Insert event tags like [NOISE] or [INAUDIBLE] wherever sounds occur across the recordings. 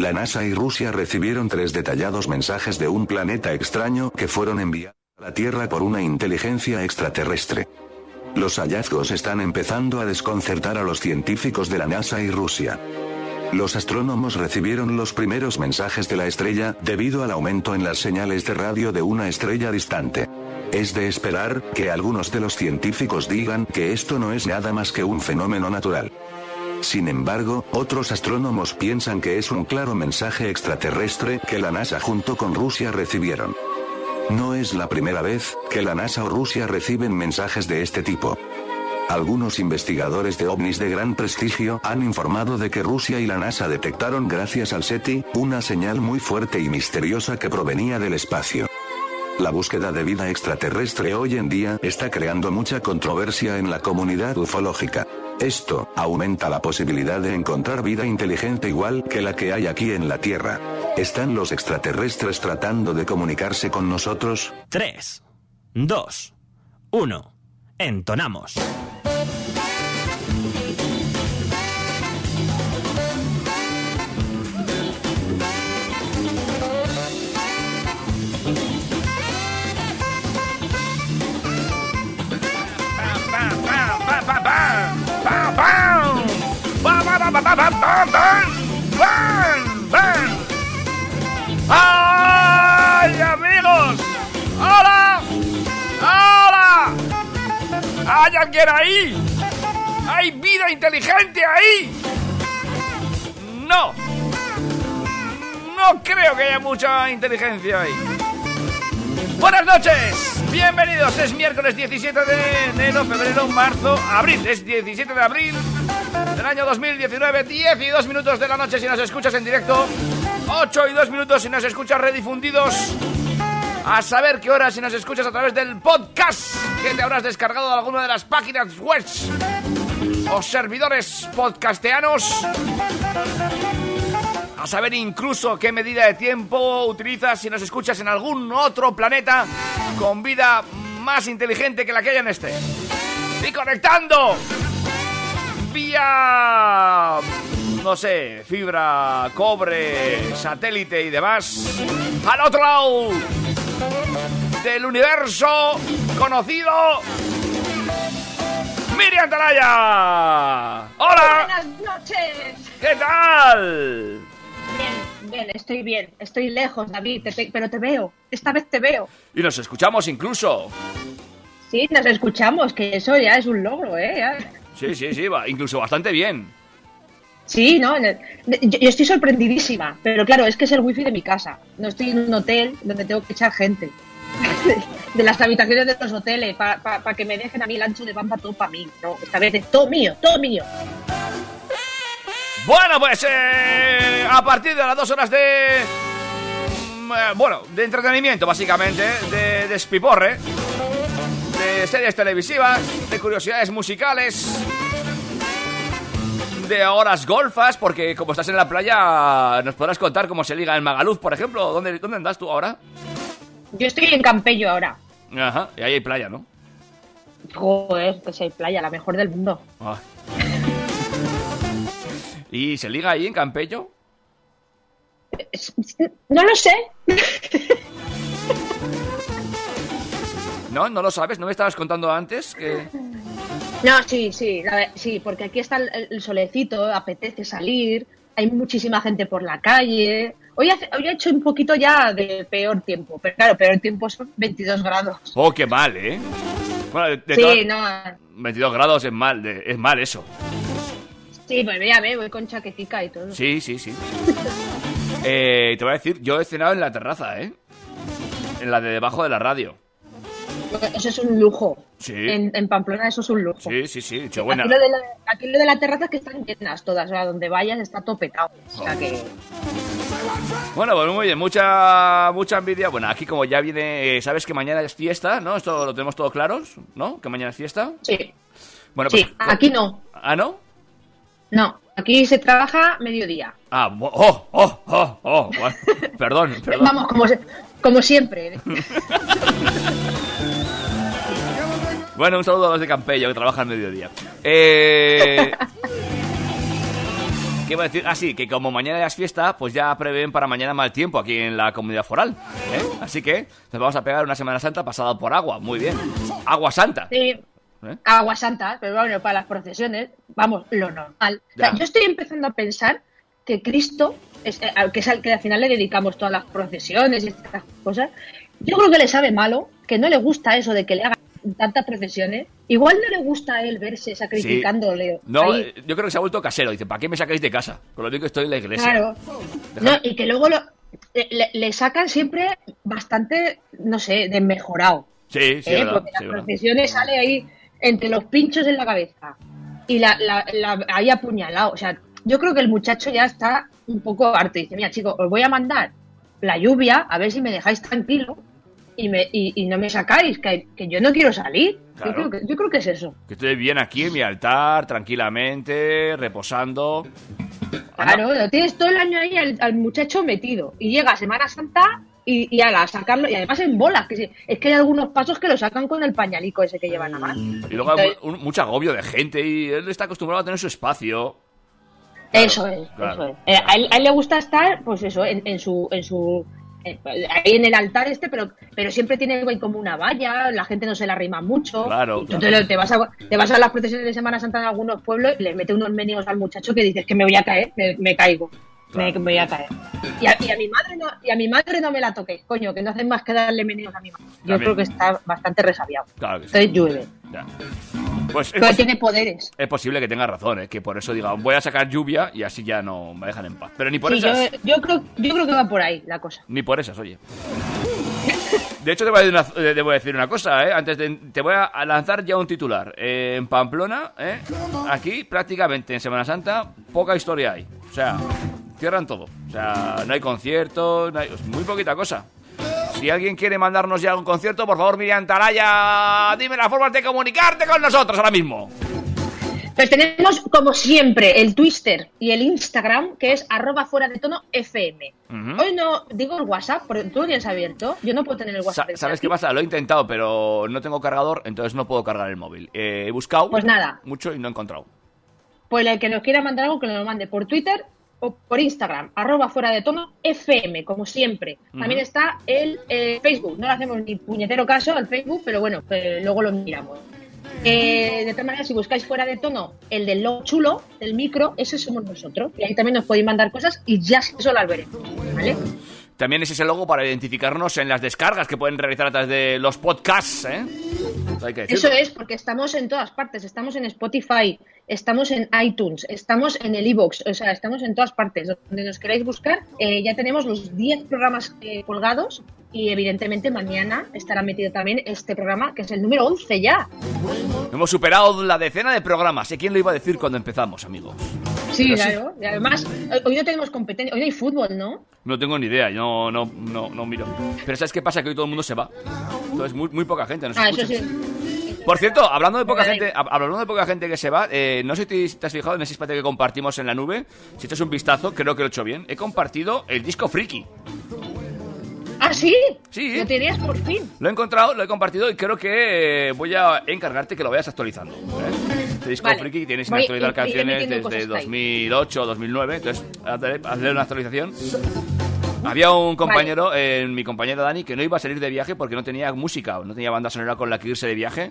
la NASA y Rusia recibieron tres detallados mensajes de un planeta extraño que fueron enviados a la Tierra por una inteligencia extraterrestre. Los hallazgos están empezando a desconcertar a los científicos de la NASA y Rusia. Los astrónomos recibieron los primeros mensajes de la estrella debido al aumento en las señales de radio de una estrella distante. Es de esperar que algunos de los científicos digan que esto no es nada más que un fenómeno natural. Sin embargo, otros astrónomos piensan que es un claro mensaje extraterrestre que la NASA junto con Rusia recibieron. No es la primera vez que la NASA o Rusia reciben mensajes de este tipo. Algunos investigadores de ovnis de gran prestigio han informado de que Rusia y la NASA detectaron gracias al SETI, una señal muy fuerte y misteriosa que provenía del espacio. La búsqueda de vida extraterrestre hoy en día está creando mucha controversia en la comunidad ufológica. Esto aumenta la posibilidad de encontrar vida inteligente igual que la que hay aquí en la Tierra. ¿Están los extraterrestres tratando de comunicarse con nosotros? 3, 2, 1. Entonamos. ¡Ay, amigos! ¡Hola! ¡Hola! ¿Hay alguien ahí? ¿Hay vida inteligente ahí? No. No creo que haya mucha inteligencia ahí. Buenas noches, bienvenidos. Es miércoles 17 de enero, febrero, marzo, abril. Es 17 de abril del año 2019, 10 y 2 minutos de la noche si nos escuchas en directo, 8 y 2 minutos si nos escuchas redifundidos. A saber qué hora si nos escuchas a través del podcast que te habrás descargado de alguna de las páginas web o servidores podcasteanos. A saber incluso qué medida de tiempo utilizas si nos escuchas en algún otro planeta con vida más inteligente que la que hay en este. Y conectando vía, no sé, fibra, cobre, satélite y demás. Al otro lado del universo conocido. Miriam Talaya. Hola. Buenas noches. ¿Qué tal? Bien, bien, estoy bien. Estoy lejos, David, te- te- pero te veo. Esta vez te veo. Y nos escuchamos incluso. Sí, nos escuchamos, que eso ya es un logro, ¿eh? Ya. Sí, sí, sí, va, incluso bastante bien. Sí, no, yo, yo estoy sorprendidísima, pero claro, es que es el wifi de mi casa. No estoy en un hotel donde tengo que echar gente. [LAUGHS] De las habitaciones de los hoteles, para que me dejen a mí el ancho de bamba todo para mí. No, esta vez es todo mío, todo mío. Bueno, pues eh, a partir de las dos horas de... mm, eh, bueno, de entretenimiento básicamente, de despiporre, de series televisivas, de curiosidades musicales, de horas golfas, porque como estás en la playa nos podrás contar cómo se liga en Magaluz, por ejemplo. ¿Dónde, dónde andas tú ahora? Yo estoy en Campello ahora. Ajá, y ahí hay playa, ¿no? Joder, que si hay playa, la mejor del mundo. Ah. ¿Y se liga ahí en Campello? No lo sé. ¿No? ¿No lo sabes? ¿No me estabas contando antes? Que... No, sí, sí, sí, porque aquí está el, el solecito, apetece salir, hay muchísima gente por la calle. Hoy, hace- hoy ha hecho un poquito ya de peor tiempo, pero claro, peor tiempo son 22 grados. Oh, qué mal, ¿eh? Bueno, de, de Sí, todas- no, 22 grados es mal, de- es mal eso. Sí, pues ya ve, voy con chaquetica y todo. Sí, sí, sí. [LAUGHS] Eh, te voy a decir, yo he cenado en la terraza, ¿eh? En la de debajo de la radio. Eso es un lujo. Sí. En, en Pamplona eso es un lujo. Sí, sí, sí, hecho buena. Aquí lo, de la, aquí lo de la terraza es que están llenas todas, o sea, donde vayas está todo petado. O sea que... Bueno, pues muy bien, mucha, mucha envidia. Bueno, aquí como ya viene, eh, sabes que mañana es fiesta, ¿no? Esto lo tenemos todo claros, ¿no? Que mañana es fiesta. Sí, Bueno, pues... sí, aquí no. ¿Ah, no? No, aquí se trabaja mediodía. Ah, oh, oh, oh, oh. Bueno, [LAUGHS] perdón, perdón. Vamos, como, se- como siempre. [LAUGHS] Bueno, un saludo a los de Campello que trabajan mediodía. Eh... ¿Qué iba a decir? Ah, sí, que como mañana ya es fiesta, pues ya prevén para mañana mal tiempo aquí en la comunidad foral. ¿eh? Así que nos vamos a pegar una Semana Santa pasada por agua. Muy bien. Agua Santa. Sí. ¿Eh? Agua Santa, pero bueno, para las procesiones, vamos, lo normal. O sea, Ya. yo estoy empezando a pensar que Cristo, es, eh, que es al que al final le dedicamos todas las procesiones y estas cosas, yo creo que le sabe malo, que no le gusta eso de que le hagan tantas procesiones. Igual no le gusta a él verse sacrificándole. No, ahí. eh, yo creo que se ha vuelto casero. Dice, ¿para qué me sacáis de casa? Con lo que estoy en la iglesia. Claro. No, y que luego lo- le, le sacan siempre bastante, no sé, desmejorado. Sí, sí, ¿eh? verdad, Porque sí, las verdad. procesiones sale ahí entre los pinchos en la cabeza y la, la- la- ahí apuñalado. O sea, yo creo que el muchacho ya está un poco harto. Dice, mira, chicos, os voy a mandar la lluvia a ver si me dejáis tranquilo y, me, y, y no me sacáis, que, que yo no quiero salir. Claro. Yo, creo que, yo creo que es eso. Que estoy bien aquí en mi altar, tranquilamente, reposando. Claro, lo tienes todo el año ahí al, al muchacho metido. Y llega Semana Santa y, y ala, a sacarlo. Y además en bolas, que sí, es que hay algunos pasos que lo sacan con el pañalico ese que llevan a mano. Y luego hay Entonces, un- mucho agobio de gente y él está acostumbrado a tener su espacio. Claro, eso es, claro, eso es. Eh, a, él, a él le gusta estar, pues eso, en, en su, en su eh, ahí en el altar este, pero, pero siempre tiene como una valla, la gente no se la rima mucho. Claro, Y tú claro. te, te vas a, te vas a las procesiones de Semana Santa en algunos pueblos y le mete unos menigos al muchacho que dices que me voy a caer, me, me caigo. Me, Claro. me voy a caer. Y a, y a mi madre no, y a mi madre no me la toqué, coño, que no hacen más que darle menigos a mi madre. Yo También. creo que está bastante resabiado. Claro que sí. Entonces llueve. Ya. Pues es, Pero tiene poderes. es posible que tenga razón, ¿eh? que por eso diga, voy a sacar lluvia y así ya no me dejan en paz. Pero ni por Sí, esas. yo creo, yo creo que va por ahí la cosa. Ni por esas, oye. De hecho, te voy a decir una, eh, te voy a decir una cosa, ¿eh? Antes de, te voy a lanzar ya un titular. Eh, en Pamplona, ¿eh? Aquí, prácticamente en Semana Santa, poca historia hay. O sea, cierran todo. O sea, no hay conciertos, no hay- es muy poquita cosa. Si alguien quiere mandarnos ya un concierto, por favor, Miriam Taraya, dime las formas de comunicarte con nosotros ahora mismo. Pues tenemos, como siempre, el Twitter y el Instagram, que es arroba fuera de tono FM. Hoy no digo el WhatsApp, porque tú lo tienes abierto. Yo no puedo tener el Sa- WhatsApp. ¿Sabes aquí. qué pasa? Lo he intentado, pero no tengo cargador, entonces no puedo cargar el móvil. Eh, he buscado Pues nada. mucho y no he encontrado. Pues el que nos quiera mandar algo, que nos lo mande por Twitter o por Instagram, arroba fuera de tono FM, como siempre. También está el eh, Facebook. No le hacemos ni puñetero caso al Facebook, pero bueno, pues luego lo miramos. Eh, de todas maneras, si buscáis fuera de tono el del logo chulo, del micro, ese somos nosotros. Y ahí también nos podéis mandar cosas y ya eso las veremos. ¿Vale? También es ese logo para identificarnos en las descargas que pueden realizar a través de los podcasts, ¿eh? Hay que Eso es, porque estamos en todas partes. Estamos en Spotify, estamos en iTunes, estamos en el iBox, o sea, estamos en todas partes. Donde nos queráis buscar, eh, ya tenemos los 10 programas eh, colgados y evidentemente mañana estará metido también este programa, que es el número 11 ya. Hemos superado la decena de programas. ¿Y quién lo iba a decir cuando empezamos, amigos? Sí, Pero sí. claro. Y además, eh, hoy no tenemos competencia, hoy no hay fútbol, ¿no? No tengo ni idea, yo no, no, no miro. Pero ¿sabes qué pasa? Que hoy todo el mundo se va. Entonces muy, muy poca gente nos Ah, escucha. eso sí. Por cierto, hablando de poca gente, hab- hablando de poca gente que se va, eh, no sé si te has fijado en ese espacio que compartimos en la nube. Si echas un vistazo, creo que lo he hecho bien. He compartido el disco Friki. Ah, sí. Sí. Lo tenías por fin. Lo he encontrado, lo he compartido y creo que voy a encargarte que lo vayas actualizando. ¿eh? Este disco Vale. friki tiene sin Voy- actualizar canciones desde cosas ahí. 2008 o 2009, entonces hazle, hazle una actualización. Había un compañero, eh, mi compañero Dani, que no iba a salir de viaje porque no tenía música, no tenía banda sonora con la que irse de viaje.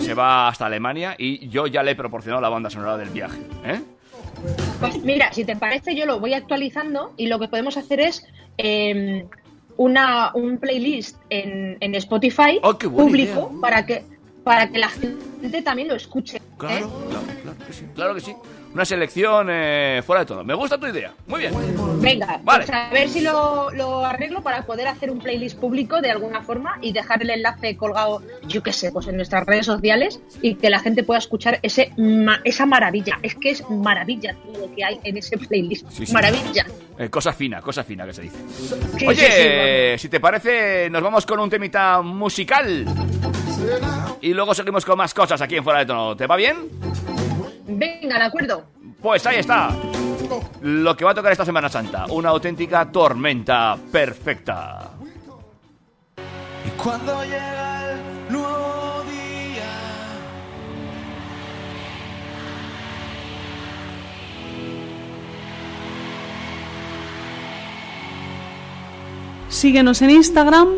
Se va hasta Alemania y yo ya le he proporcionado la banda sonora del viaje. ¿eh? Pues mira, si te parece, yo lo voy actualizando y lo que podemos hacer es eh, una, un playlist en, en Spotify Oh, qué buena público idea. para que para que la gente también lo escuche. ¿eh? Claro, claro, claro que sí. Claro que sí. Una selección eh, fuera de todo. Me gusta tu idea. Muy bien. Venga, Vale. pues a ver si lo, lo arreglo para poder hacer un playlist público de alguna forma y dejar el enlace colgado, yo qué sé, pues en nuestras redes sociales y que la gente pueda escuchar ese ma- esa maravilla. Es que es maravilla todo lo que hay en ese playlist. Sí, sí. Maravilla. Eh, cosa fina, cosa fina que se dice. Sí, Oye, si te parece, nos vamos con un temita musical. Y luego seguimos con más cosas aquí en Fuera de Tono. ¿Te va bien? Venga, de acuerdo. Pues ahí está. Oh. Lo que va a tocar esta Semana Santa. Una auténtica tormenta perfecta. Y cuando llega el nuevo día. Síguenos en Instagram,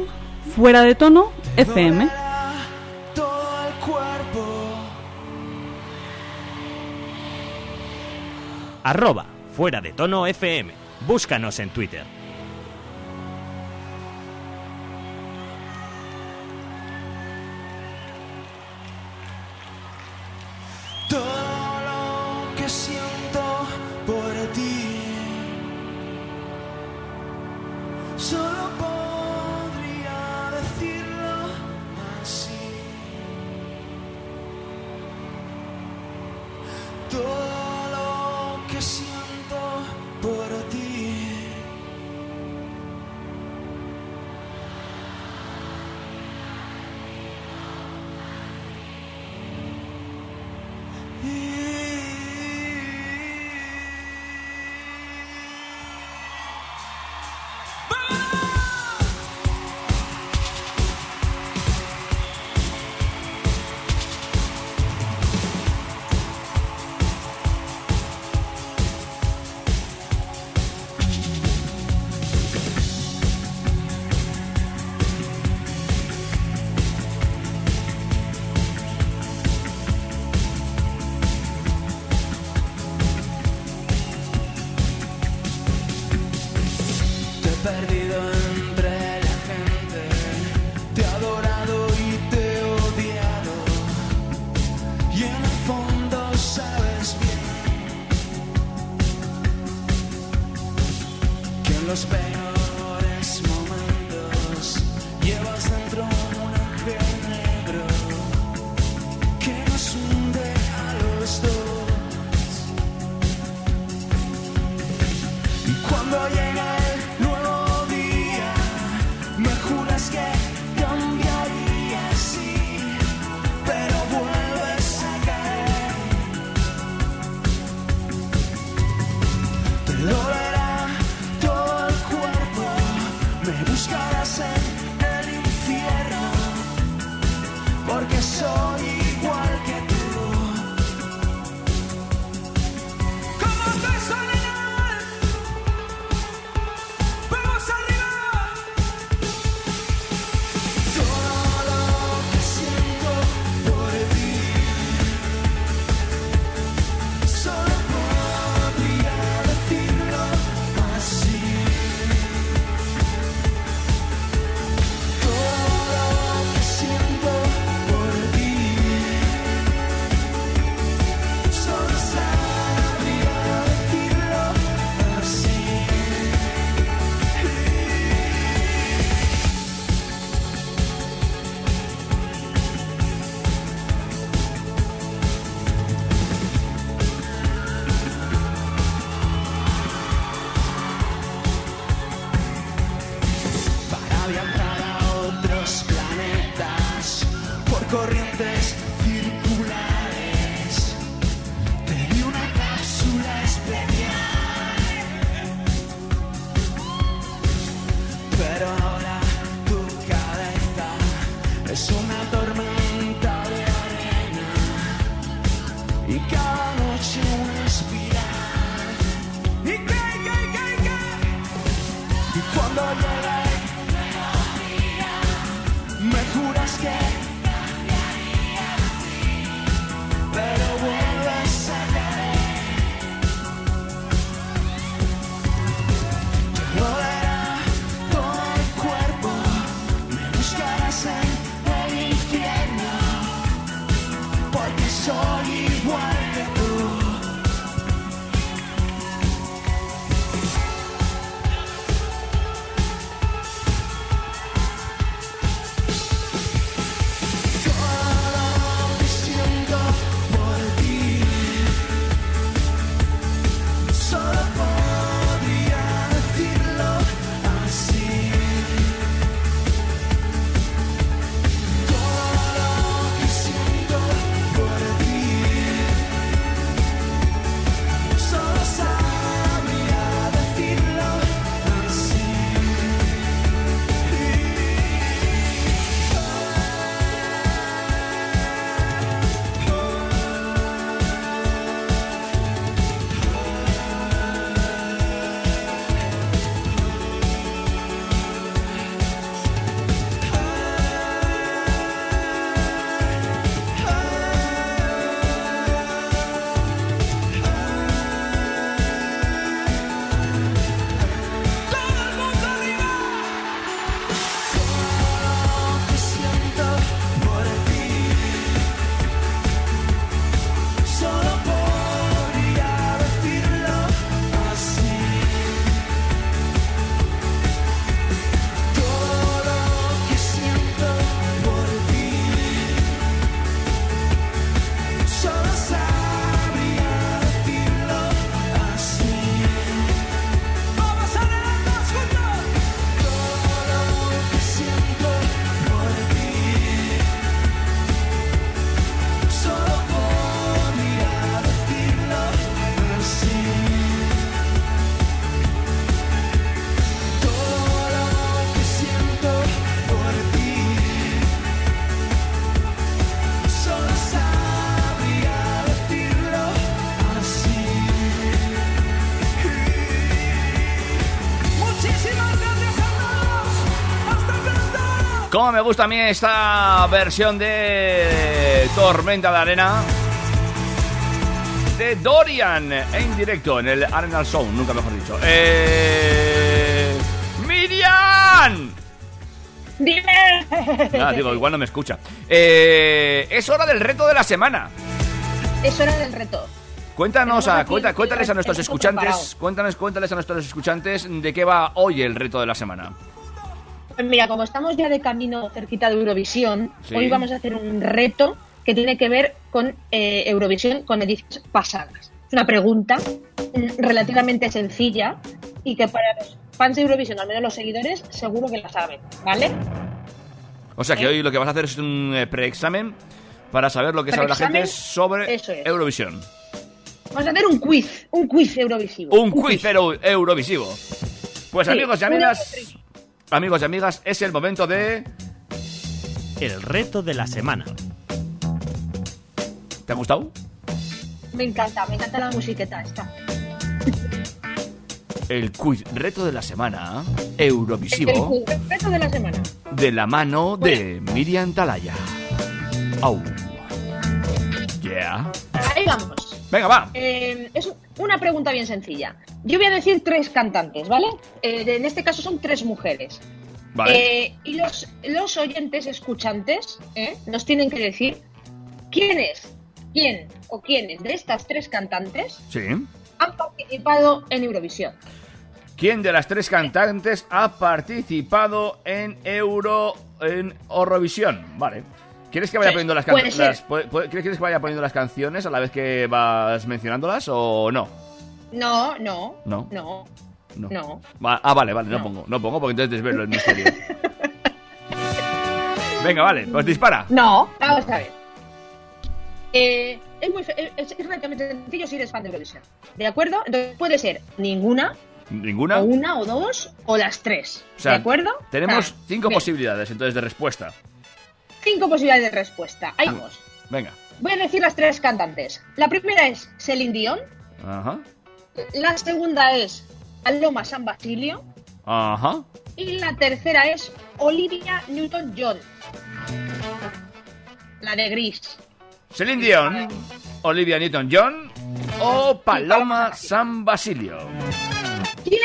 fuera de tono, FM. Arroba fuera de tono FM. Búscanos en Twitter. Me gusta a mí esta versión de Tormenta de Arena de Dorian en directo en el Arenal Sound, nunca mejor dicho. Eh... ¡Miriam! ¡Dime! Nada, digo, igual no me escucha. Eh, es hora del reto de la semana. Es hora del reto. Cuéntanos, a, cuenta- cuéntales a nuestros escuchantes, preparado. cuéntanos, cuéntales a nuestros escuchantes de qué va hoy el reto de la semana. Pues mira, como estamos ya de camino cerquita de Eurovisión, Sí. hoy vamos a hacer un reto que tiene que ver con eh, Eurovisión con ediciones pasadas. Es una pregunta mm, relativamente sencilla y que para los fans de Eurovisión, al menos los seguidores, seguro que la saben, ¿vale? O sea que ¿Eh? hoy lo que vas a hacer es un eh, preexamen para saber lo que sabe la gente sobre es. Eurovisión. Vamos a hacer un quiz, un quiz eurovisivo. Un quiz euro- eurovisivo. Pues Sí, amigos y amigas, amigos y amigas, es el momento de... El reto de la semana. ¿Te ha gustado? Me encanta, me encanta la musiqueta esta. El quiz reto de la semana El eurovisivo quiz, reto de la semana. de la mano de Miriam Talaya. Au. Yeah. Ahí vamos. Venga, va. Eh, es una pregunta bien sencilla. Yo voy a decir tres cantantes, ¿vale? Eh, en este caso son tres mujeres. Vale. Eh, y los, los oyentes escuchantes ¿eh? nos tienen que decir quién es, quién o quiénes de estas tres cantantes Sí. han participado en Eurovisión. ¿Quién de las tres cantantes ha participado en Euro en Eurovisión? Vale. ¿Quieres que vaya Sí, poniendo las ser. ¿Quieres que vaya poniendo las canciones a la vez que vas mencionándolas o no? No, no, No. no, No. ah, vale, vale, no, No. pongo, no pongo porque entonces desvelo el misterio. [LAUGHS] Venga, vale, pues dispara. No, vamos a ver. Eh, es, muy, es, es relativamente sencillo si eres fan de Eurovisión. ¿De acuerdo? Entonces puede ser ninguna, ¿Ninguna? o una, o dos, o las tres. O sea, ¿De acuerdo? Tenemos Ah, cinco bien. posibilidades entonces de respuesta. Cinco posibilidades de respuesta. Ahí Ah. vamos. Venga. Voy a decir las tres cantantes. La primera es Celine Dion. Ajá. La segunda es Paloma San Basilio. Ajá. Y la tercera es Olivia Newton-John. La de Gris. Celine Dion, Olivia Newton-John o Paloma San Basilio. ¿Quién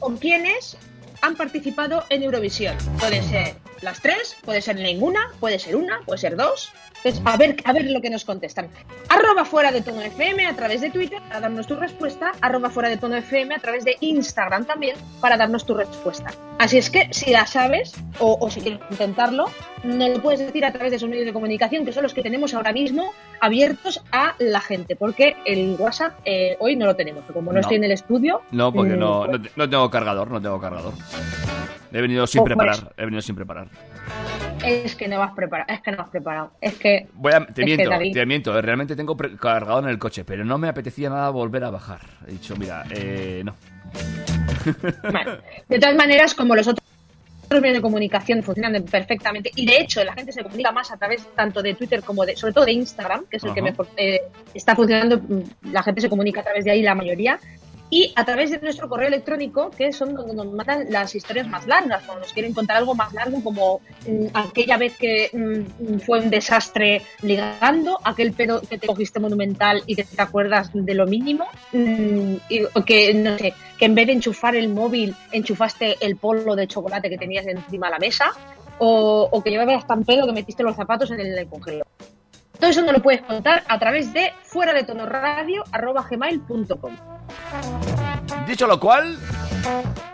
o quiénes han participado en Eurovisión? Puede ser las tres, puede ser ninguna, puede ser una, puede ser dos. Entonces, a ver, a ver lo que nos contestan. Arroba fuera de tono FM a través de Twitter para darnos tu respuesta. Arroba fuera de tono FM a través de Instagram también para darnos tu respuesta. Así es que si la sabes o, o si quieres intentarlo, nos lo puedes decir a través de esos medios de comunicación que son los que tenemos ahora mismo abiertos a la gente. Porque el WhatsApp eh, hoy no lo tenemos. Como no, No. estoy en el estudio. No, porque mm, no, no, te- no tengo cargador, no tengo cargador. He venido sin pues. preparar, he venido sin preparar. Es que no vas preparado, es que no has preparado. Es que Voy a, te miento, te miento, eh, realmente tengo cargador en el coche, pero no me apetecía nada volver a bajar. He dicho, mira, eh, no. [LAUGHS] Bueno, de todas maneras, como los otros medios de comunicación funcionan perfectamente, y de hecho la gente se comunica más a través tanto de Twitter como de, sobre todo de Instagram, que es el que mejor eh, está funcionando, mm, la gente se comunica a través de ahí la mayoría, y a través de nuestro correo electrónico, que son donde nos mandan las historias más largas, cuando nos quieren contar algo más largo, como mm, aquella vez que mm, fue un desastre ligando, aquel pedo que te cogiste monumental y que te acuerdas de lo mínimo, mm, o que, no sé, que en vez de enchufar el móvil, enchufaste el polvo de chocolate que tenías encima de la mesa, o, o que llevabas tan pedo que metiste los zapatos en el congelador. Todo eso nos lo puedes contar a través de fuera de tono radio gmail.com. Dicho lo cual,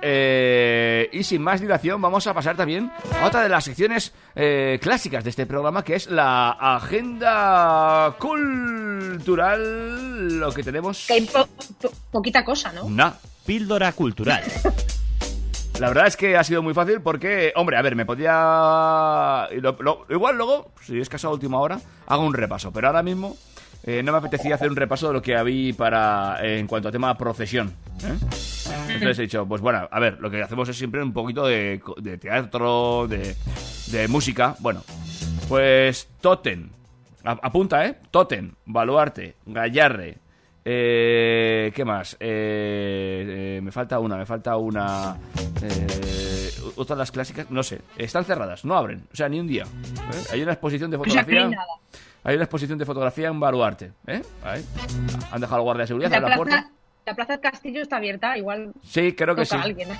eh, y sin más dilación, vamos a pasar también a otra de las secciones eh, clásicas de este programa, que es la agenda cultural. Lo que tenemos. Que hay po- po- poquita cosa, ¿no? Nah. Píldora cultural. [LAUGHS] La verdad es que ha sido muy fácil porque, hombre, a ver, me podía... igual luego, si es caso a última hora, hago un repaso, pero ahora mismo eh, no me apetecía hacer un repaso de lo que había para eh, en cuanto a tema procesión. ¿eh? Entonces he dicho, pues bueno, a ver, lo que hacemos es siempre un poquito de, de teatro, de, de música. Bueno, pues Totem, apunta, ¿eh? Totem, Baluarte, Gallarre, Eh, ¿Qué más? Eh, eh, me falta una, me falta una. Eh, otras las clásicas, no sé. Están cerradas, no abren. O sea, ni un día. ¿eh? Hay una exposición de O sea, fotografía. hay nada. Hay una exposición de fotografía en Baluarte. ¿eh? Ahí. Han dejado al guardia de seguridad La en la puerta. plaza, la plaza del Castillo está abierta, igual Sí, creo que sí. a alguien. [LAUGHS]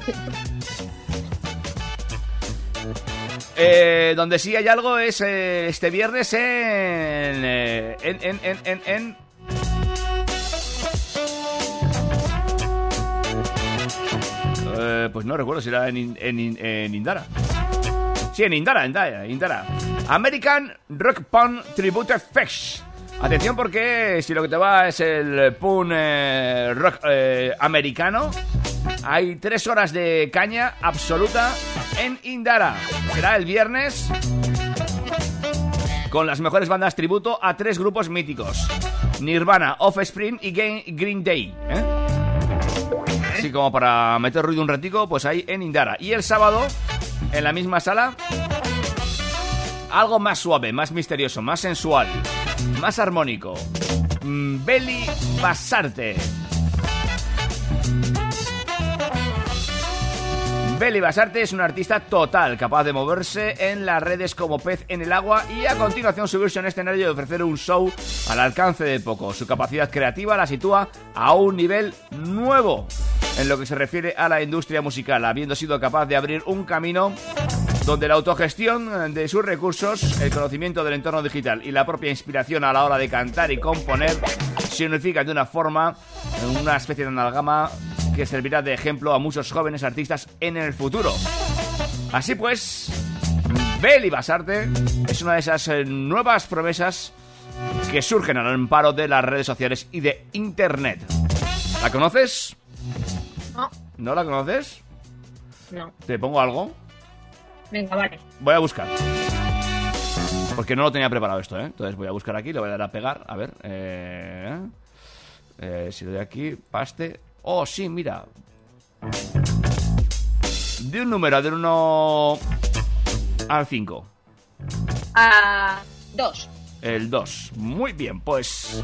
Eh, donde sí hay algo es eh, este viernes en, eh, en, en, en, en, Eh, pues no recuerdo si era en, In- en, In- en Indara. Sí, en Indara, Indara, Indara. American Rock Punk Tribute Fest. Atención porque si lo que te va es el punk eh, rock eh, americano, hay tres horas de caña absoluta en Indara. Será el viernes con las mejores bandas tributo a tres grupos míticos. Nirvana, Offspring y Green Day. ¿eh? Como para meter ruido un ratico, pues ahí en Indara. Y el sábado, en la misma sala, algo más suave, más misterioso, más sensual, más armónico. Mm, Beli Basarte. Beli Basarte es un artista total, capaz de moverse en las redes como pez en el agua y a continuación subirse a un escenario y ofrecer un show al alcance de pocos. Su capacidad creativa la sitúa a un nivel nuevo en lo que se refiere a la industria musical, habiendo sido capaz de abrir un camino donde la autogestión de sus recursos, el conocimiento del entorno digital y la propia inspiración a la hora de cantar y componer se unifican de una forma, una especie de amalgama que servirá de ejemplo a muchos jóvenes artistas en el futuro. Así pues, Beli Basarte es una de esas eh, nuevas promesas que surgen al amparo de las redes sociales y de Internet. ¿La conoces? No, ¿No la conoces? no. ¿Te pongo algo? Venga, vale. Voy a buscar. Porque no lo tenía preparado esto, ¿eh? Entonces voy a buscar aquí, le voy a dar a pegar. A ver. Eh, eh, si le doy aquí, paste. Oh, sí, mira. De un número, de 1 al 5. Ah, dos. El 2. Muy bien, pues.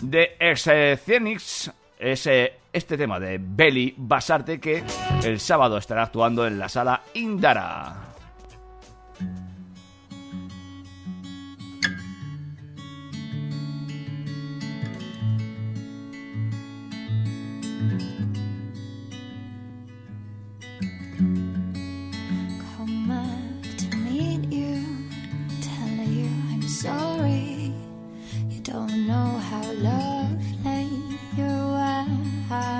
De Excenix es eh, este tema de Belly Basarte que el sábado estará actuando en la sala Indara. high.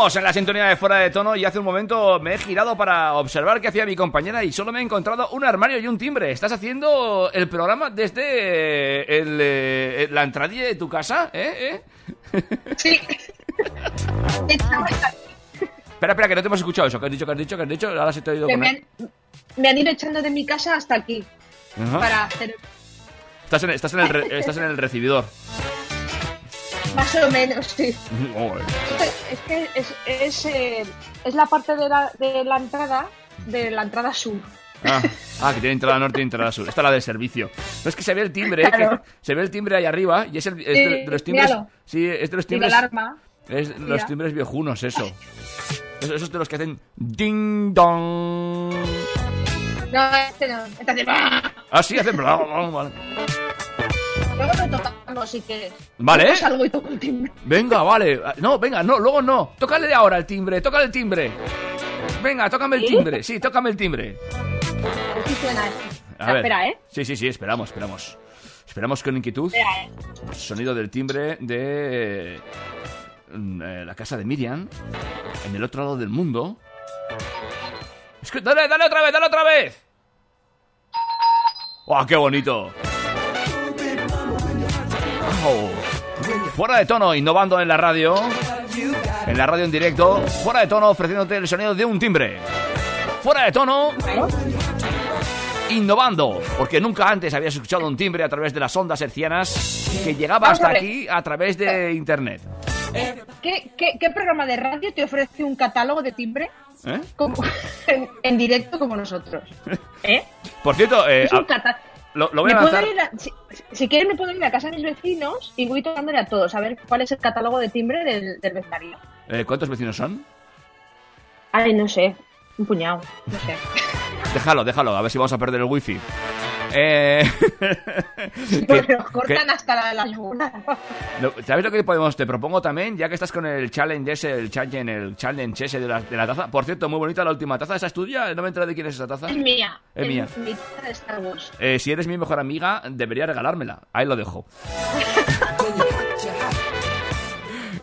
Avanzamos en la sintonía de fuera de tono y hace un momento me he girado para observar qué hacía mi compañera y solo me he encontrado un armario y un timbre. ¿Estás haciendo el programa desde el, eh, la entradilla de tu casa? ¿Eh? ¿Eh? Sí. Espera, espera, que no te hemos escuchado eso. ¿Qué has dicho? ¿Qué has dicho? ¿Qué has dicho? Ahora se te ha ido me, han, me han ido echando de mi casa hasta aquí Ajá. para hacer Estás, en, estás, en el re- [LAUGHS] estás en el recibidor. Más o menos, sí. Es que es, es, eh, es la parte de la, de la entrada de la entrada sur. Ah, ah, que tiene entrada norte y entrada sur. Esta es la del servicio. No es que se ve el timbre, ¿eh? Claro. que se ve el timbre ahí arriba y es, el, es de, Sí, de los timbres. míralo. Sí, es de los de timbres. alarma. Es los Mira. timbres viejunos, eso. Eso, esos de los que hacen ding dong. No, este no. Entonces, ¡bah! Ah, sí, hacen. Luego lo tocamos si quieres. Vale. Salgo y toco el timbre. Venga, vale. No, venga, no, luego no. Tócale ahora el timbre, tócale el timbre. Venga, tócame el ¿Sí? timbre. Sí, tócame el timbre. Así suena. A ver. Espera, ¿eh? Sí, sí, sí, esperamos, esperamos. Esperamos con inquietud. Espera, ¿eh? Sonido del timbre de mm, eh, la casa de Miriam, en el otro lado del mundo. Es que- dale, dale otra vez, dale otra vez. ¡Wow, qué bonito! Wow. Fuera de tono, innovando en la radio. En la radio en directo. Fuera de tono, ofreciéndote el sonido de un timbre. Fuera de tono, innovando, porque nunca antes habías escuchado un timbre a través de las ondas hercianas que llegaba hasta aquí a través de internet. ¿Qué, qué, qué programa de radio te ofrece un catálogo de timbre ¿Eh? como, en, [LAUGHS] en directo como nosotros? [LAUGHS] ¿Eh? Por cierto, eh, Es un cata- lo, lo voy a Me puedo lanzar. ir a- si, si quieres me puedo ir a casa de mis vecinos y voy tocándole a todos a ver cuál es el catálogo de timbre del, del vecindario. Eh, ¿Cuántos vecinos son? Ay, no sé. Un puñado. No sé. Déjalo, déjalo, a ver si vamos a perder el wifi. Eh... [LAUGHS] que- que- cortan hasta la, la luna. ¿Sabes lo que podemos? Te propongo también, ya que estás con el challenge ese, el challenge, el challenge ese de la, de la taza. Por cierto, muy bonita la última taza. ¿Esa es tuya? No me enteré de quién es esa taza. Es mía. Es mía. mi taza de Star Wars. Eh, si eres mi mejor amiga, debería regalármela. Ahí lo dejo. [LAUGHS]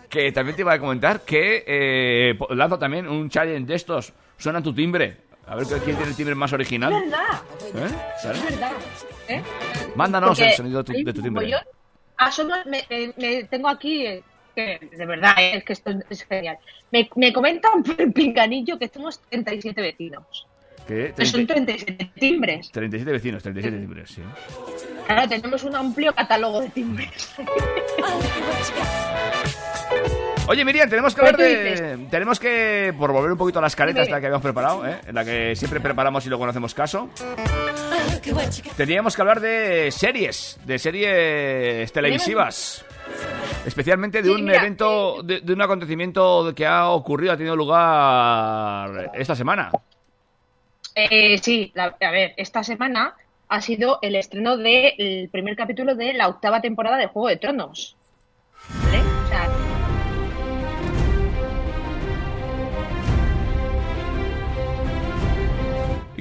que también te iba a comentar que eh, lanzo también un challenge de estos. Suena tu timbre. A ver quién tiene el timbre más original. Es verdad. ¿Eh? ¿Sabes? Es verdad. ¿Eh? Mándanos Porque el sonido de tu, hay de tu un timbre. mogollón. Ah, solo me, me- me tengo aquí, eh, que de verdad, es que esto es genial. Me, me comentan por el pinganillo que somos 37 vecinos. ¿Qué? Que son 30 37 timbres. 37 vecinos, 37 timbres, sí. Claro, tenemos un amplio catálogo de timbres. Oye, Miriam, tenemos que ¿Qué hablar de. Tenemos que. Por volver un poquito a la escaleta Dime. esta que habíamos preparado, ¿eh? En la que siempre preparamos y luego no hacemos caso. Teníamos que hablar de series, de series televisivas. Especialmente de Sí, un mira, evento, de, de un acontecimiento que ha ocurrido, ha tenido lugar esta semana. Eh, sí, la- a ver, esta semana ha sido el estreno del primer capítulo de la octava temporada de Juego de Tronos. ¿Vale? O sea,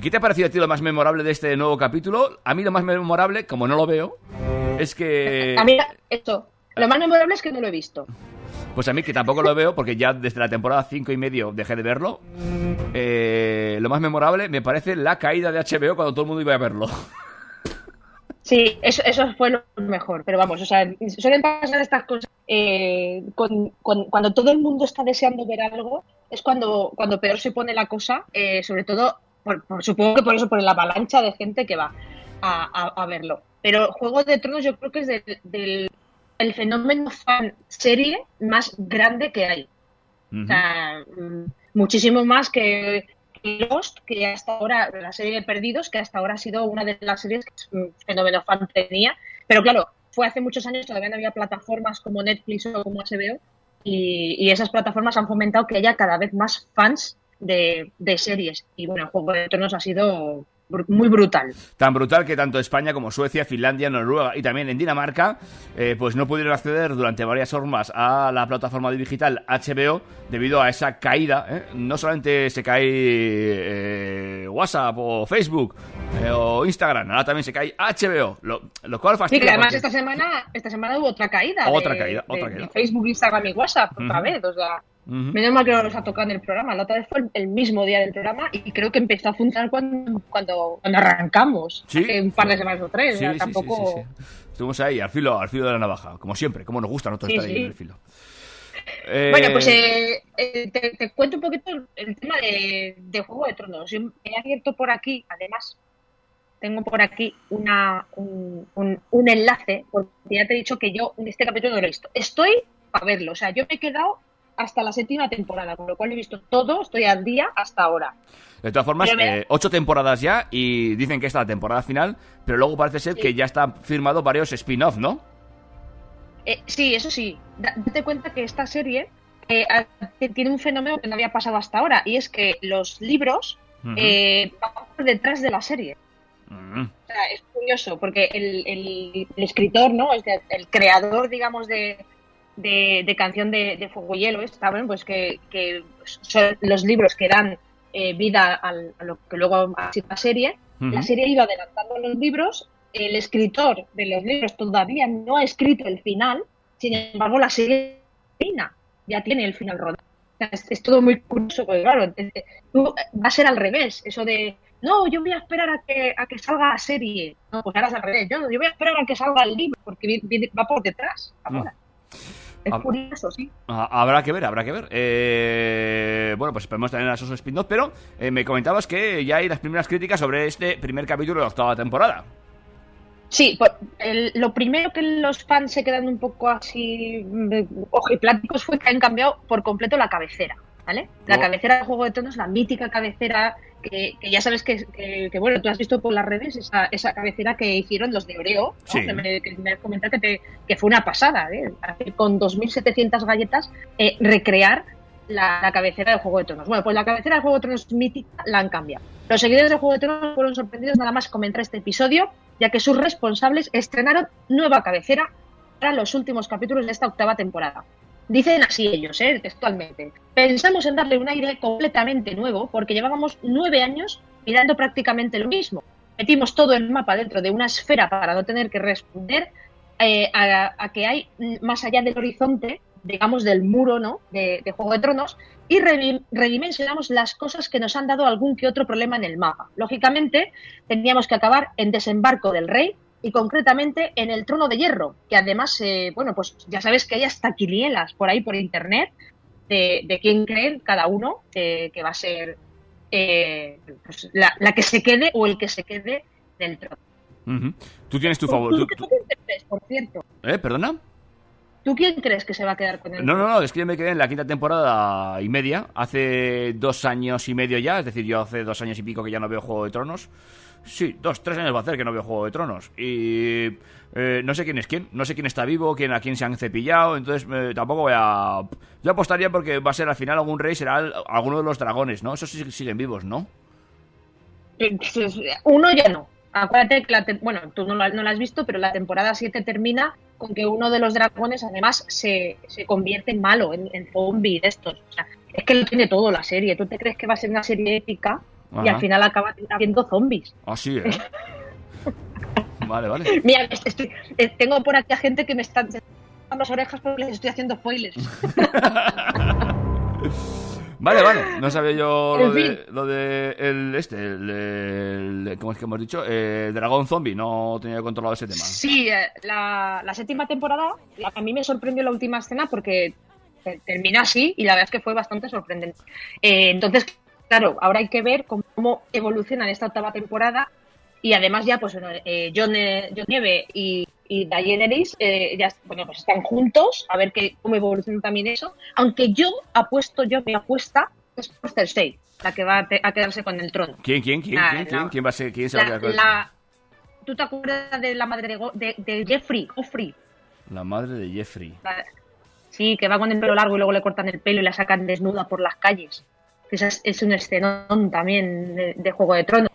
qué te ha parecido a ti lo más memorable de este nuevo capítulo? A mí lo más memorable, como no lo veo, es que... A mí, esto, lo más memorable es que no lo he visto. Pues a mí que tampoco lo veo, porque ya desde la temporada 5 y medio dejé de verlo. Eh, lo más memorable me parece la caída de HBO cuando todo el mundo iba a verlo. [LAUGHS] Sí, eso, eso fue lo mejor, pero vamos, o sea, suelen pasar estas cosas eh, con- con- cuando todo el mundo está deseando ver algo, es cuando, cuando peor se pone la cosa, eh, sobre todo, por- por- supongo que por eso, por la avalancha de gente que va a, a- a verlo. Pero Juego de Tronos yo creo que es del, del- el fenómeno fan serie más grande que hay. O sea, mm, muchísimo más que, Lost, que hasta ahora, la serie de Perdidos, que hasta ahora ha sido una de las series que un fenómeno fan tenía. Pero claro, fue hace muchos años, todavía no había plataformas como Netflix o como HBO, y, y esas plataformas han fomentado que haya cada vez más fans de, de series. Y bueno, Juego de Tronos ha sido muy brutal. Tan brutal que tanto España como Suecia, Finlandia, Noruega y también en Dinamarca, eh, pues no pudieron acceder durante varias horas a la plataforma digital HBO debido a esa caída. ¿eh? No solamente se cae eh, WhatsApp o Facebook eh, o Instagram, ahora también se cae HBO, lo, lo cual Sí, fastidia. que además porque- esta semana, esta semana hubo otra caída. Otra de- caída, de- otra de caída. Facebook, Instagram y WhatsApp, otra vez. O sea, Menos mal que no nos ha tocado en el programa. La otra vez fue el, mismo día del programa y creo que empezó a funcionar cuando, cuando, cuando arrancamos. Sí. Hace un par de semanas o tres. o Sí, sea, sí, tampoco. sí, sí. Estuvimos ahí, al filo, al filo de la navaja, como siempre, como nos gusta a nosotros estar ahí en el filo. Eh, Bueno, pues eh, eh, te, te cuento un poquito el, tema de, de Juego de Tronos. Yo he abierto por aquí, además, tengo por aquí una, un, un- un enlace, porque ya te he dicho que yo en este capítulo no lo he visto. Estoy a verlo, o sea, yo me he quedado hasta la séptima temporada, con lo cual he visto todo, estoy al día hasta ahora. De todas formas, me- eh, ocho temporadas ya y dicen que esta es la temporada final, pero luego parece ser Sí. que ya están firmados varios spin-off, ¿no? Eh, sí, eso sí, da- date cuenta que esta serie eh, tiene un fenómeno que no había pasado hasta ahora, y es que los libros van por detrás de la serie. Mm. O sea, es curioso porque el, el- el escritor, ¿no? Es el creador, digamos, de, de, de Canción de, de Fuego y Hielo, ¿eh? pues que, que son los libros que dan eh, vida al- a lo que luego ha sido la serie. La serie iba adelantando los libros, el escritor de los libros todavía no ha escrito el final, sin embargo la serie ya tiene el final rodado. Es, es todo muy curioso, porque claro, eh, eh, tú- va a ser al revés, eso de, no, yo voy a esperar a que, a que salga la serie. No, pues ahora es al revés, yo, yo voy a esperar a que salga el libro, porque va por detrás. ahora. Es curioso, sí. Habrá que ver, habrá que ver. Eh, bueno, pues esperemos tener a esos spin-off, pero eh, me comentabas que ya hay las primeras críticas sobre este primer capítulo de la octava temporada. Sí, el- lo primero que los fans se quedan un poco así mm, ojipláticos fue que han cambiado por completo la cabecera, ¿vale? La Oh. cabecera del Juego de Tronos, la mítica cabecera que, que ya sabes que, que- que, bueno, tú has visto por las redes esa, esa cabecera que hicieron los de Oreo, ¿no? Sí. que, me, me has comentado que, te- que fue una pasada, ¿eh? Con 2.700 galletas eh, recrear la, la cabecera del Juego de Tronos. Bueno, pues la cabecera del Juego de Tronos mítica la han cambiado. Los seguidores del Juego de Tronos fueron sorprendidos nada más comentar este episodio, ya que sus responsables estrenaron nueva cabecera para los últimos capítulos de esta octava temporada. Dicen así ellos, ¿eh? textualmente. Pensamos en darle un aire completamente nuevo porque llevábamos nueve años mirando prácticamente lo mismo. Metimos todo el mapa dentro de una esfera para no tener que responder eh, a, que hay más allá del horizonte, digamos, del muro ¿no? de, de Juego de Tronos, y redimensionamos las cosas que nos han dado algún que otro problema en el mapa. Lógicamente, teníamos que acabar en Desembarco del Rey y concretamente en el Trono de Hierro, que además, eh, bueno, pues ya sabes que hay hasta quinielas por ahí por internet de, de quién creen cada uno eh, que va a ser eh, pues, la, la que se quede o el que se quede del trono. Ujú. Tú tienes tu ¿Tú, favorito. tú- tú quién crees, por cierto? ¿Eh? ¿Perdona? ¿Tú quién crees que se va a quedar con el No, no, no, es que yo me quedé en la quinta temporada y media, hace dos años y medio ya, es decir, yo hace dos años y pico que ya no veo Juego de Tronos. Sí, dos, tres años va a hacer que no veo Juego de Tronos. Y eh, no sé quién es quién, no sé quién está vivo, quién a quién se han cepillado, entonces eh, tampoco voy a... Yo apostaría porque va a ser al final algún rey, será alguno de los dragones, ¿no? Esos sí siguen vivos, ¿no? Uno ya no. Acuérdate que la bueno, tú no la has visto, pero la temporada 7 termina con que uno de los dragones además se, se convierte en malo, en, en zombie de estos. O sea, es que lo tiene todo la serie. ¿Tú te crees que va a ser una serie épica? Y al final acaba haciendo zombies. Ah, sí, ¿eh? [LAUGHS] vale, vale. Mira, estoy- tengo por aquí a gente que me están las orejas porque les estoy haciendo spoilers. [LAUGHS] Vale, vale. No sabía yo lo de, lo de el este, el, el- ¿cómo es que hemos dicho? Eh, Dragón Zombie. No tenía controlado ese tema. Sí, eh, la, la séptima temporada, a mí me sorprendió la última escena porque te- termina así y la verdad es que fue bastante sorprendente. Eh, entonces, claro, ahora hay que ver cómo, cómo evoluciona en esta octava temporada y además ya, pues, bueno, eh, John, eh, John Nieve y, y Daenerys eh, ya, bueno, pues están juntos, a ver qué, cómo evoluciona también eso. Aunque yo apuesto, yo me apuesta, es por Cersei, la que va a, te- a quedarse con el trono. ¿Quién, quién, quién, Ah, quién, no. quién? ¿Quién va a ser? ¿Quién se va a La, quedar con la- ¿Tú te acuerdas de la madre de, Go- de, de Jeffrey? Joffrey. La madre de Jeffrey. La- Sí, que va con el pelo largo y luego le cortan el pelo y la sacan desnuda por las calles. Esa es, es un escenón también de, de Juego de Tronos.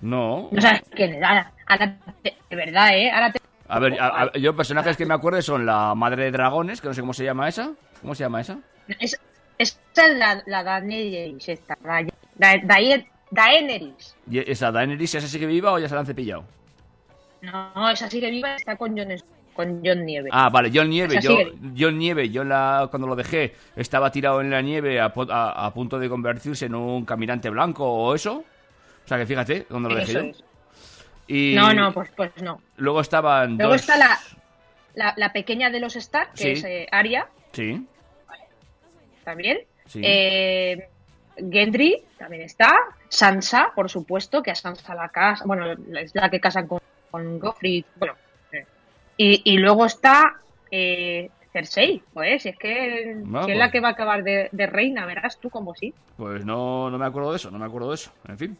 No. No sabes quién es. Ahora, ahora te- de verdad, ¿eh? Ahora te- A ver, a- a- yo personajes que me acuerdo son la madre de dragones, que no sé cómo se llama esa. ¿Cómo se llama esa? es- esa es la, la Daenerys, esta. La, Da- Dae- Daenerys. ¿Y esa Daenerys, esa sigue viva o ya se la han cepillado? No, esa sigue viva, está con Jon, con Jon Nieve. Ah, vale, John Nieve, yo, sigue. John Nieve, yo la, cuando lo dejé estaba tirado en la nieve a, po- a- a punto de convertirse en un caminante blanco o eso. O sea que fíjate, cuando lo dejé yo. Y No, no, pues, pues no. luego estaban Luego dos... está la, la, la pequeña de los Stark, que Sí. es eh, Arya, Sí, también. sí. Eh, Gendry también está. Sansa, por supuesto, que a Sansa la casa. Bueno, es la que casan con, con Joffrey. Bueno. Y, y luego está eh, Cersei, pues, si es que, si es la que va a acabar de, de reina, verás tú como sí. Pues no, no me acuerdo de eso, no me acuerdo de eso. En fin.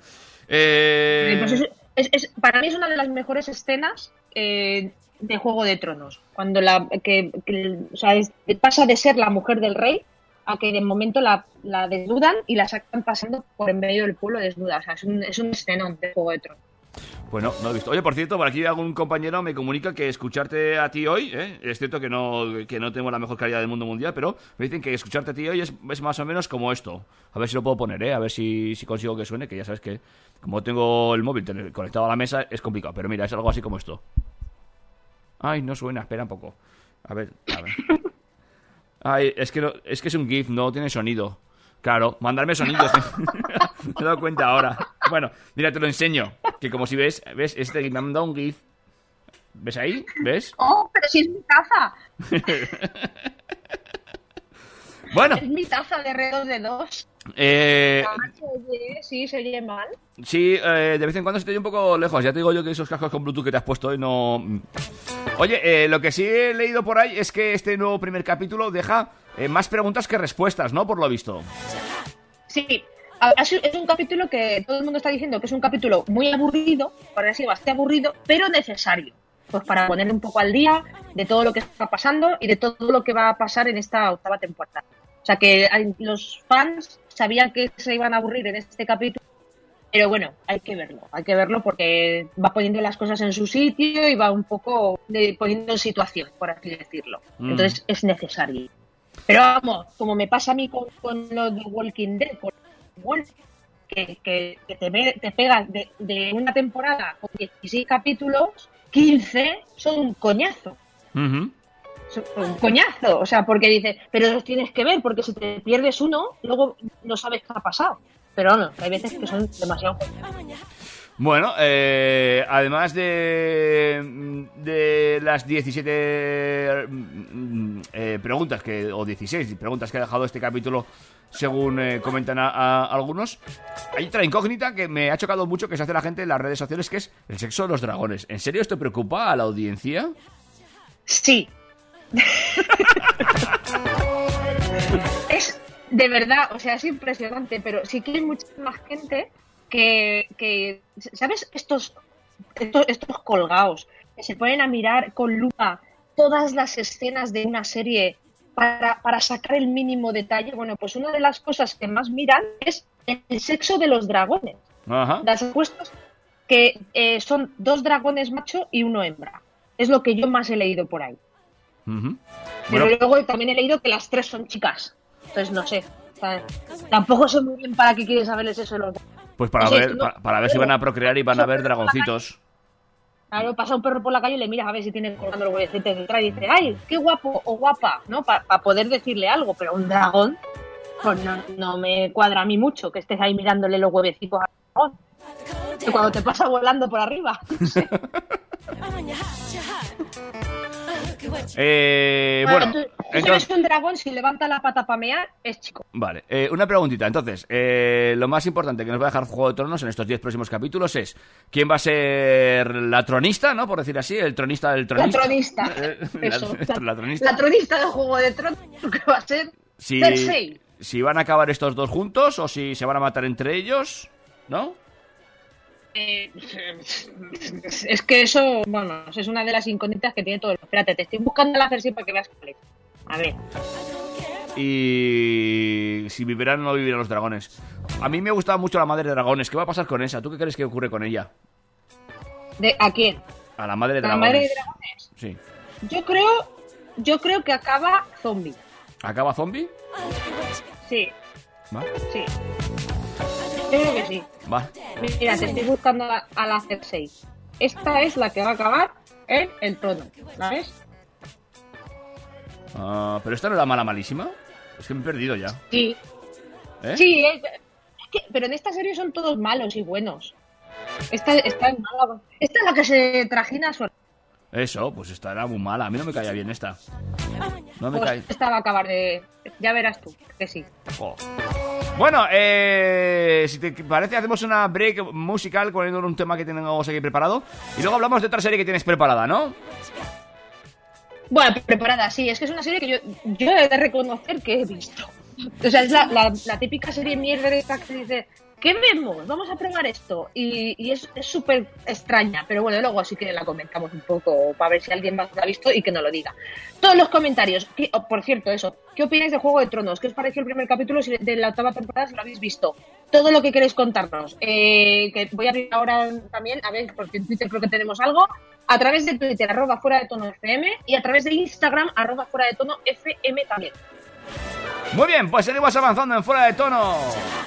Eh, Pues es- es- es- para mí es una de las mejores escenas eh, de Juego de Tronos. Cuando la que, que- o sea, pasa de ser la mujer del rey a que de momento la, la desnudan y la sacan pasando por en medio del pueblo desnuda. O sea, es un, es un escenón de Juego de Tronos. Pues no, no he visto. Oye, por cierto, por aquí algún compañero me comunica que escucharte a ti hoy, ¿eh? es cierto que no, que no tengo la mejor calidad del mundo mundial, pero me dicen que escucharte a ti hoy es, más o menos como esto. A ver si lo puedo poner, ¿eh? a ver si, si consigo que suene, que ya sabes que como tengo el móvil conectado a la mesa es complicado, pero mira, es algo así como esto. Ay, no suena, espera un poco. A ver, a ver. Ay, es que, no- es que es un GIF, no tiene sonido. Claro, mandarme sonidos. [LAUGHS] me he dado cuenta ahora. Bueno, mira, te lo enseño. Que como si ves, ves, este me ha mandado un GIF. ¿Ves ahí? ¿Ves? [LAUGHS] ¡Oh, pero si es mi taza! Bueno, Es mi taza de redos de dos. eh, Ah, sí, se oye mal. sí, eh, de vez en cuando se te oye un poco lejos. Ya te digo yo que esos cascos con Bluetooth que te has puesto hoy no... Oye, eh, lo que sí he leído por ahí es que este nuevo primer capítulo deja eh, más preguntas que respuestas, ¿no? Por lo visto. Sí, es un capítulo que todo el mundo está diciendo que es un capítulo muy aburrido, para decir bastante aburrido, pero necesario. Pues para poner un poco al día de todo lo que está pasando y de todo lo que va a pasar en esta octava temporada. O sea que los fans sabían que se iban a aburrir en este capítulo, pero bueno, hay que verlo, hay que verlo porque va poniendo las cosas en su sitio y va un poco de- poniendo en situación, por así decirlo. Mm. Entonces es necesario. Pero vamos, como me pasa a mí con, con lo de Walking Dead, Wolf, que, que, que te, te pegas de, de una temporada con 16 capítulos, 15 son un coñazo. Son un coñazo. O sea, porque dices, pero los tienes que ver, porque si te pierdes uno, luego no sabes qué ha pasado. Pero no, hay veces que son demasiado coñazos. Bueno, eh, además de, de las 17 mm, eh, preguntas que, o 16 preguntas que ha dejado este capítulo, según eh, comentan algunos, hay otra incógnita que me ha chocado mucho que se hace la gente en las redes sociales, que es el sexo de los dragones. ¿En serio esto preocupa a la audiencia? Sí. [LAUGHS] es de verdad, o sea, es impresionante, pero sí que hay mucha más gente que, que ¿sabes? Estos, estos, estos colgados que se ponen a mirar con lupa todas las escenas de una serie para, para sacar el mínimo detalle. Bueno, pues una de las cosas que más miran es el sexo de los dragones. Ajá. Las encuestas que eh, son dos dragones macho y uno hembra. Es lo que yo más he leído por ahí. Pero Bueno, luego también he leído que las tres son chicas. Entonces no sé. Tampoco sé muy bien para qué quieres saberles eso. de los- Pues para No ver, no- para, para ver si van a procrear y van a ver dragoncitos. Claro, pasa un perro por la calle y le miras a ver si tiene colgando los huevecitos detrás y dice, ay, qué guapo o guapa, ¿no? Para poder decirle algo, pero un dragón, pues no, no me cuadra a mí mucho que estés ahí mirándole los huevecitos al dragón. Que cuando te pasa volando por arriba. [LAUGHS] Eh, bueno, entonces, un dragón, si levanta la pata para mear, es chico. vale. eh, una preguntita. Entonces, eh, lo más importante que nos va a dejar Juego de Tronos en estos 10 próximos capítulos es quién va a ser la tronista, ¿no? Por decir así, el tronista del La tronista. [LAUGHS] Eso. la, [LAUGHS] la tronista. La tronista del juego de tronos, que va a ser Si, Cersei. si van a acabar estos dos juntos o si se van a matar entre ellos, ¿no? Eh, [LAUGHS] es que eso, bueno, es una de las incógnitas que tiene todo el. Espérate, te estoy buscando la Cersei para que veas cuál es. A ver. Y si vivirán o no vivirán los dragones. A mí me gustaba mucho la madre de dragones. ¿Qué va a pasar con esa? ¿Tú qué crees que ocurre con ella? ¿De, ¿A quién? A la madre de ¿La dragones. madre de dragones? Sí. Yo creo, yo creo que acaba zombie. ¿Acaba zombie? Sí, Va. sí. Yo creo que sí. Va. Mira, te estoy buscando a la, a la Cersei. Esta es la que va a acabar en el trono, ¿sabes? Ah, pero esta no era mala malísima. Es que me he perdido ya. Sí. ¿Eh? Sí, es, es que, pero en esta serie son todos malos y buenos. Esta, esta es mala. Esta es la que se trajina a su Eso, pues esta era muy mala. A mí no me caía bien esta. No me Pues cae. esta va a acabar de. Ya verás tú, que sí. Bueno, eh, si te parece, hacemos una break musical con un tema que tenemos aquí preparado. Y luego hablamos de otra serie que tienes preparada, ¿no? Bueno, preparada, sí. Es que es una serie que yo, yo he de reconocer que he visto. O sea, es la, la- típica serie mierda de esta que dice, ¿qué vemos? Vamos a probar esto. Y, y es súper extraña, pero bueno, luego sí que la comentamos un poco para ver si alguien más la ha visto y que no lo diga. Todos los comentarios. ¿Qué- oh, por cierto, eso. ¿Qué opináis de Juego de Tronos? ¿Qué os pareció el primer capítulo de la octava temporada si lo habéis visto? Todo lo que queréis contarnos. Eh, que voy a abrir ahora también, a ver, porque en Twitter creo que tenemos algo. A través de Twitter, arroba fuera de tono FM, y a través de Instagram, arroba fuera de tono FM también. Muy bien, pues seguimos avanzando en Fuera de Tono.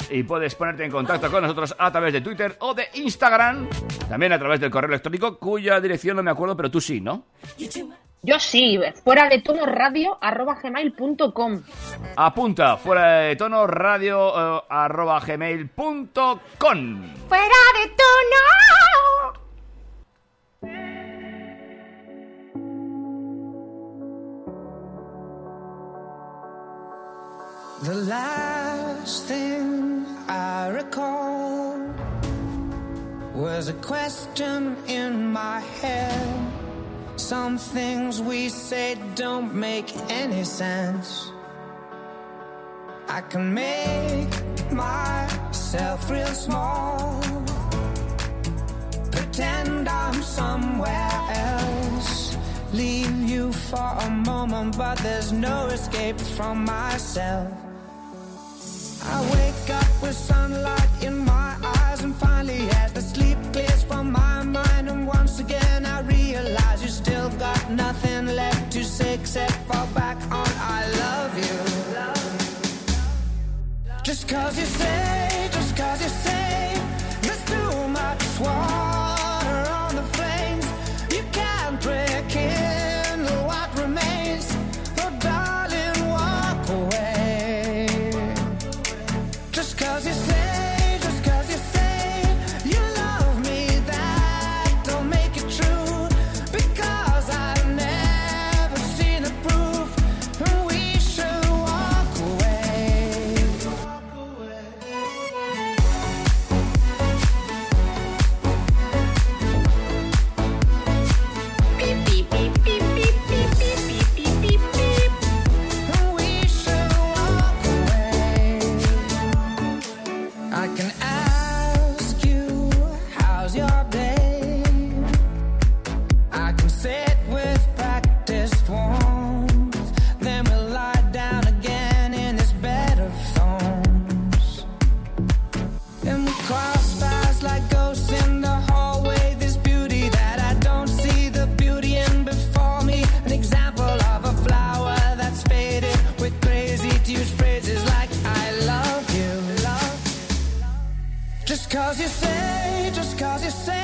Y puedes ponerte en contacto con nosotros a través de Twitter o de Instagram. También a través del correo electrónico, cuya dirección no me acuerdo, pero tú sí, ¿no? Yo sí, fuera de tono radio arroba gmail.com. Apunta, fuera de tono radio eh, arroba gmail.com. Fuera de tono. The last thing I recall was a question in my head. Some things we say don't make any sense. I can make myself real small, pretend I'm somewhere else. Leave you for a moment, but there's no escape from myself. Just cause you still got nothing left to say, just cause you say, there's too much water cause you say, just cause you say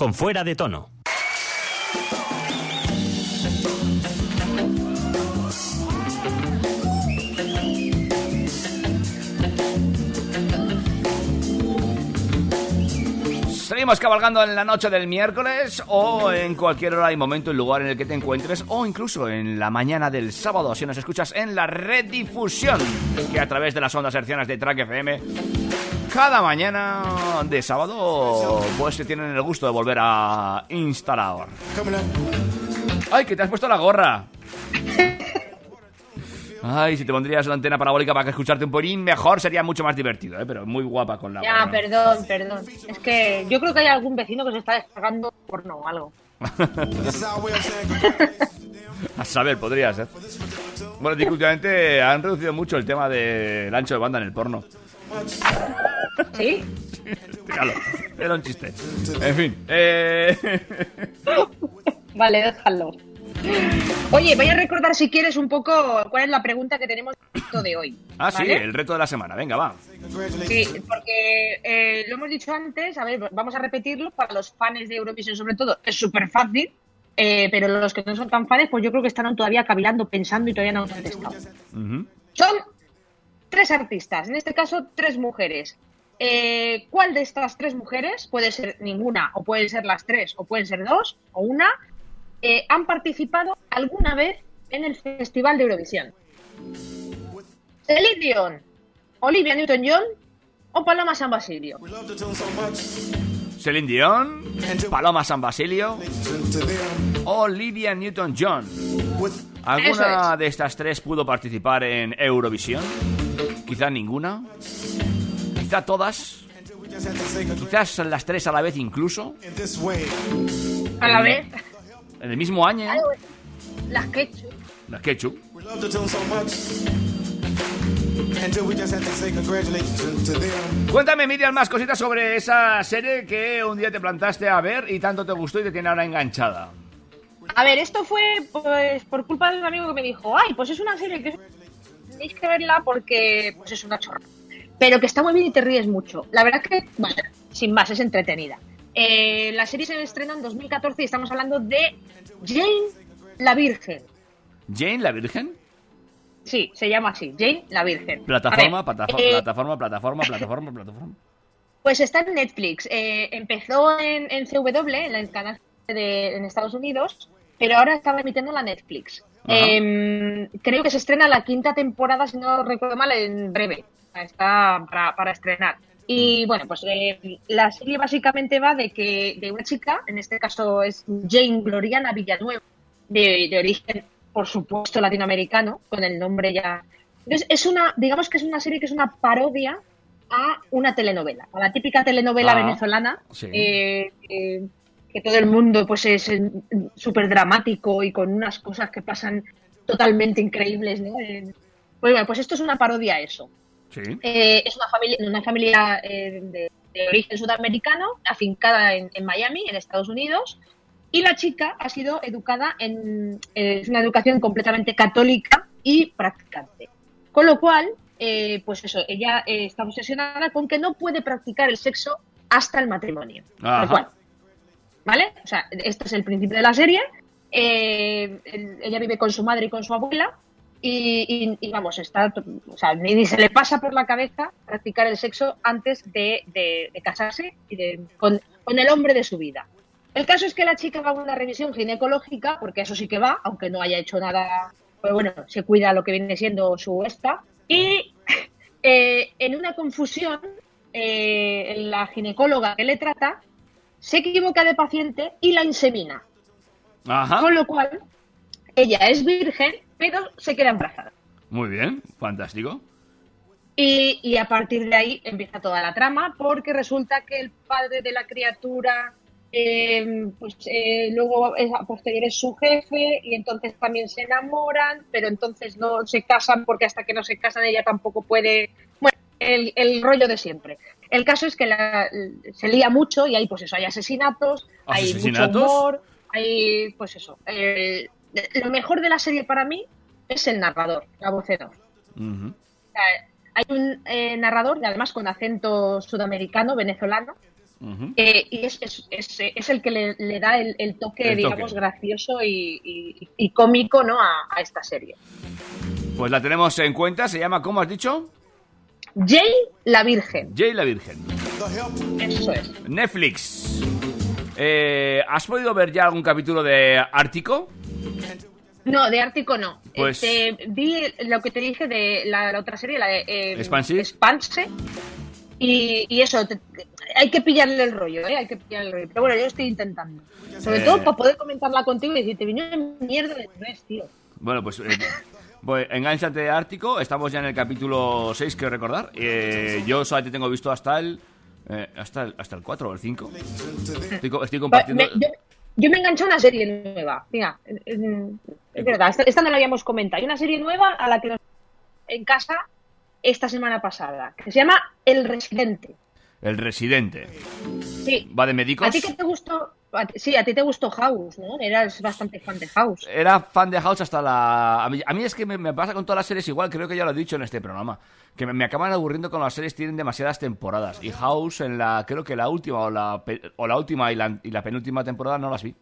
con fuera de tono. Seguimos cabalgando en la noche del miércoles o en cualquier hora y momento y lugar en el que te encuentres o incluso en la mañana del sábado si nos escuchas en la redifusión que a través de las ondas hercianas de Track FM cada mañana de sábado pues se tienen el gusto de volver a instalar. ¡Ay, que te has puesto la gorra! Ay, si te pondrías la antena parabólica para que escucharte un poquín mejor sería mucho más divertido, ¿eh? Pero muy guapa con la Ya, gorra. perdón, perdón. Es que yo creo que hay algún vecino que se está descargando porno o algo. [LAUGHS] A saber, podría ser. Bueno, tío, últimamente han reducido mucho el tema del ancho de banda en el porno. ¿Sí? Déjalo, era un chiste. En fin, eh... [LAUGHS] Vale, déjalo. Oye, voy a recordar si quieres un poco cuál es la pregunta que tenemos de hoy. Ah, sí, el reto de la semana. Venga, va. Sí, porque eh, lo hemos dicho antes, a ver, vamos a repetirlo para los fans de Eurovisión sobre todo, es súper fácil, eh, pero los que no son tan fans, pues yo creo que están todavía cavilando, pensando y todavía no han contestado. Son tres artistas, en este caso tres mujeres. Eh, ¿Cuál de estas tres mujeres, puede ser ninguna, o pueden ser las tres, o pueden ser dos, o una, eh, han participado alguna vez en el Festival de Eurovisión? Celine Dion, Olivia Newton-John o Paloma San Basilio. Celine Dion, Paloma San Basilio, Olivia Newton-John. ¿Alguna de estas tres pudo participar en Eurovisión? Quizá ninguna. Quizá todas. Quizás las tres a la vez incluso. A la vez, En el mismo año. las ketchup. Las ketchup. Cuéntame, Miriam, más cositas sobre esa serie que un día te plantaste a ver y tanto te gustó y te tiene ahora enganchada. A ver, esto fue pues por culpa de un amigo que me dijo, ay, pues es una serie que tenéis que verla porque pues es una chorra. Pero que está muy bien y te ríes mucho. La verdad que, bueno, sin más, es entretenida. Eh, la serie se estrenó en 2014 y estamos hablando de Jane la Virgen. Jane, la Virgen. Sí, se llama así, Jane la Virgen. Plataforma, ver, plataforma, eh, plataforma, plataforma, plataforma, plataforma. [LAUGHS] Pues está en Netflix. Eh, empezó en, en CW, en el canal de, en Estados Unidos, pero ahora estaba emitiendo la Netflix. Eh, creo que se estrena la quinta temporada, si no recuerdo mal, en breve. Está para, para estrenar. Y bueno, pues eh, la serie básicamente va de que de una chica, en este caso es Jane Gloriana Villanueva, de, de origen, por supuesto, latinoamericano, con el nombre ya. Entonces, es una, digamos que es una serie que es una parodia a una telenovela, a la típica telenovela Ah, venezolana, sí. eh, eh, que todo el mundo pues es súper dramático y con unas cosas que pasan totalmente increíbles, ¿no? Pues bueno, pues esto es una parodia a eso. Sí. Eh, es una familia, una familia eh, de, de origen sudamericano, afincada en, en Miami, en Estados Unidos, y la chica ha sido educada en eh, una educación completamente católica y practicante. Con lo cual, eh, pues eso, ella eh, está obsesionada con que no puede practicar el sexo hasta el matrimonio. Ajá. Cual. ¿Vale? O sea, este es el principio de la serie. Eh, el- ella vive con su madre y con su abuela y, y- y, vamos, está, o sea, ni, se le pasa por la cabeza practicar el sexo antes de, de- de casarse y de, con, con el hombre de su vida. El caso es que la chica va a una revisión ginecológica, porque eso sí que va, aunque no haya hecho nada, pero bueno, se cuida lo que viene siendo su esta, y [LAUGHS] eh, en una confusión, eh, la ginecóloga que le trata se equivoca de paciente y la insemina. Ajá. Con lo cual, ella es virgen, pero se queda embarazada. Muy bien, fantástico. Y, y a partir de ahí empieza toda la trama, porque resulta que el padre de la criatura, eh, pues eh, luego es, a posteriori es su jefe, y entonces también se enamoran, pero entonces no se casan, porque hasta que no se casan ella tampoco puede. Bueno, el, el rollo de siempre. El caso es que la- se lía mucho y hay, pues eso, hay asesinatos, hay mucho humor, hay, pues eso. eh, lo mejor de la serie para mí es el narrador, la voz en off. Ujú. O sea, hay un eh, narrador, y además con acento sudamericano, venezolano, eh, y es, es, es, es el que le, le da el, el toque, El digamos, toque. gracioso y, y- y cómico ¿no? a, a esta serie. Pues la tenemos en cuenta, se llama, ¿cómo has dicho? Jay la Virgen, Jay la Virgen. eso es. Netflix. Eh, ¿Has podido ver ya algún capítulo de Ártico? No, de Ártico no. Pues- Este, vi lo que te dije de la, la otra serie, la de eh. Expanse, y, y eso, te- te- hay que pillarle el rollo, ¿eh? Hay que pillarle el rollo. Pero bueno, yo estoy intentando. Sobre Eh. todo para poder comentarla contigo y decirte, vino mierda de tres, tío. Bueno, pues, eh, pues enganchate de Ártico. Estamos ya en el capítulo 6, quiero recordar. Eh, yo solamente tengo visto hasta el, eh, hasta el hasta el 4 o el 5. Estoy, compartiendo. me- yo, yo me enganché a una serie nueva. Mira, es, es verdad, esta, esta no la habíamos comentado. Hay una serie nueva a la que nos en casa esta semana pasada, que se llama El Residente. El Residente. Sí. ¿Va de médicos? ¿A ti qué te gustó? Sí, a ti te gustó House, ¿no? Eras bastante fan de House. Era fan de House hasta la... A mí, a mí es que me, me pasa con todas las series igual, creo que ya lo he dicho en este programa. Que me, me acaban aburriendo con las series, tienen demasiadas temporadas. Y House en la... Creo que la última o la, o la última y la, y la penúltima temporada no las vi.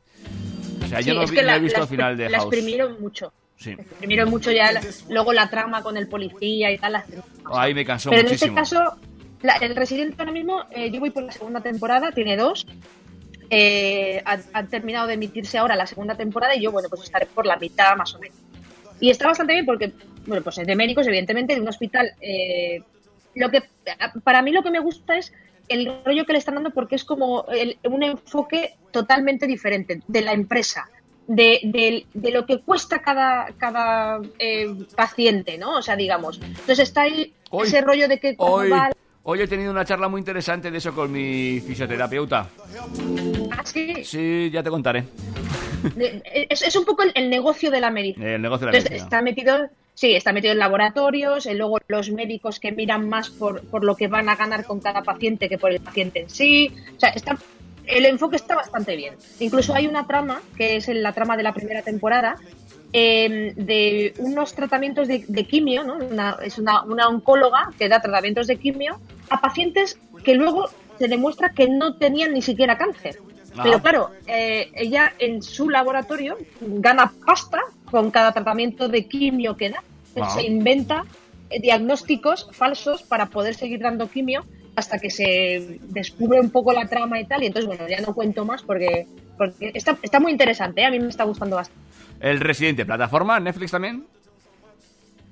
O sea, yo Sí, no, es vi- no he visto el final de House. exprimieron mucho. Sí. Exprimieron mucho ya. luego la trama con el policía y tal. la- Ahí me cansó Pero muchísimo. en este caso, la- el Residente ahora mismo, eh, yo voy por la segunda temporada, tiene dos. Eh, ha- han terminado de emitirse ahora la segunda temporada y yo, bueno, pues estaré por la mitad más o menos. Y está bastante bien porque, bueno, pues es de médicos, evidentemente, de un hospital. eh, lo que Para mí lo que me gusta es el rollo que le están dando porque es como el- un enfoque totalmente diferente de la empresa. De, de- de lo que cuesta cada, cada eh, paciente, ¿no? O sea, digamos. Entonces está ahí Hoy- ese rollo de que Hoy, va hoy he tenido una charla muy interesante de eso con mi fisioterapeuta. así. Sí, ya te contaré. Es, es un poco el, el negocio de la medicina. El negocio de la medicina. está metido, sí, está metido en laboratorios, y luego los médicos que miran más por, por lo que van a ganar con cada paciente que por el paciente en sí. O sea, está, el enfoque está bastante bien. Incluso hay una trama, que es la trama de la primera temporada, eh, de unos tratamientos de, de quimio, ¿no? Una- es una, una oncóloga que da tratamientos de quimio a pacientes que luego se demuestra que no tenían ni siquiera cáncer. Ah. Pero claro, eh, ella en su laboratorio gana pasta con cada tratamiento de quimio que da. Se inventa eh, diagnósticos falsos para poder seguir dando quimio hasta que se descubre un poco la trama y tal. Y entonces, bueno, ya no cuento más porque, porque está, está muy interesante. ¿eh? A mí me está gustando bastante. El Residente, plataforma, Netflix también.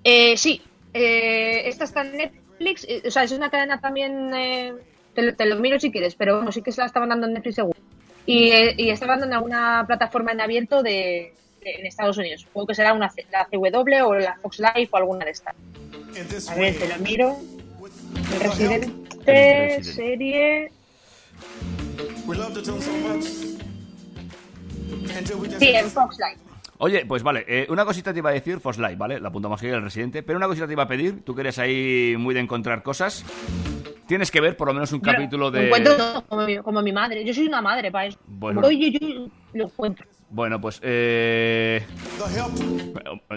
Eh, sí, eh, esta está en Netflix. eh, o sea, es una cadena también. eh, te, lo- te lo miro si quieres, pero bueno, sí que se la estaban dando en Netflix seguro. Y, eh, y está dando en alguna plataforma en abierto de, de- en Estados Unidos. Supongo que será una, la CW o la Fox Life o alguna de estas. A ver, te lo miro. El Residente, El Residente. serie. Sí, en Fox Life. Oye, pues vale, eh, una cosita te iba a decir, Foslight, ¿vale? La punto más que el residente. Pero una cosita te iba a pedir, tú que eres ahí muy de encontrar cosas. Tienes que ver por lo menos un capítulo de. Encuentro todo, como, mi, como mi madre. Yo soy una madre para eso. Bueno. Oye, yo lo encuentro. Bueno, pues eh...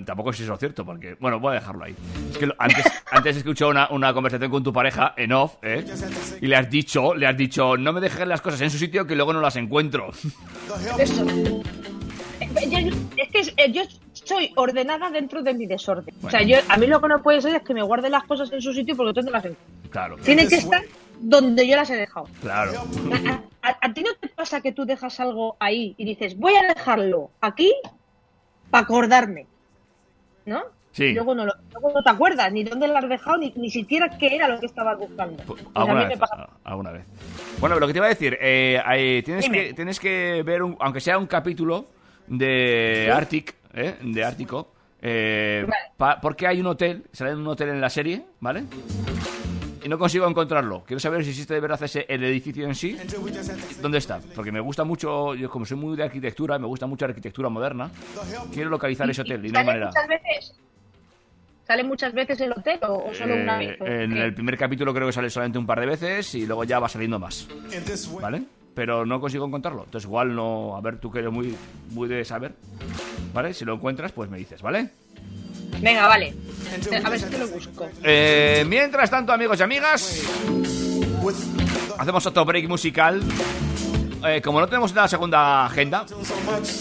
tampoco es eso cierto, porque... Bueno, voy a dejarlo ahí. Es que lo- antes, [LAUGHS] antes he escuchado una, una conversación con tu pareja en off, ¿eh? Y le has dicho, le has dicho, no me dejes las cosas en su sitio que luego no las encuentro. Eso. Es que eh, yo soy ordenada dentro de mi desorden. O sea, yo, a mí lo que no puede ser es que me guarde las cosas en su sitio porque tú no las encuentro. Claro, Tienen que estar donde yo las he dejado. claro. ¿A, a- a ti no te pasa que tú dejas algo ahí y dices, voy a dejarlo aquí para acordarme? ¿No? Sí. Luego no, lo- luego no te acuerdas ni dónde lo has dejado, ni, ni siquiera qué era lo que estabas buscando. Pues a Alguna vez, alguna vez. Bueno, lo que te iba a decir, eh, tienes, Dime. que, tienes que ver, un- aunque sea un capítulo de Arctic, ¿eh? de Ártico, eh, pa- porque hay un hotel, sale un hotel en la serie, ¿vale? Y no consigo encontrarlo. Quiero saber si existe de verdad ese, el edificio en sí. ¿Dónde está? Porque me gusta mucho, yo como soy muy de arquitectura, me gusta mucho la arquitectura moderna. Quiero localizar ese hotel y no hay ¿Sale manera. muchas veces? ¿Sale muchas veces el hotel o, o solo una Eh, vez? ¿O en el primer capítulo creo que sale solamente un par de veces y luego ya va saliendo más. ¿Vale? Pero no consigo encontrarlo. Entonces igual no... A ver, tú que eres muy, muy de saber. ¿Vale? Si lo encuentras, pues me dices, ¿vale? Venga, vale. A ver si te lo busco. Eh, mientras tanto, amigos y amigas, hacemos otro break musical. Eh, como no tenemos una segunda agenda,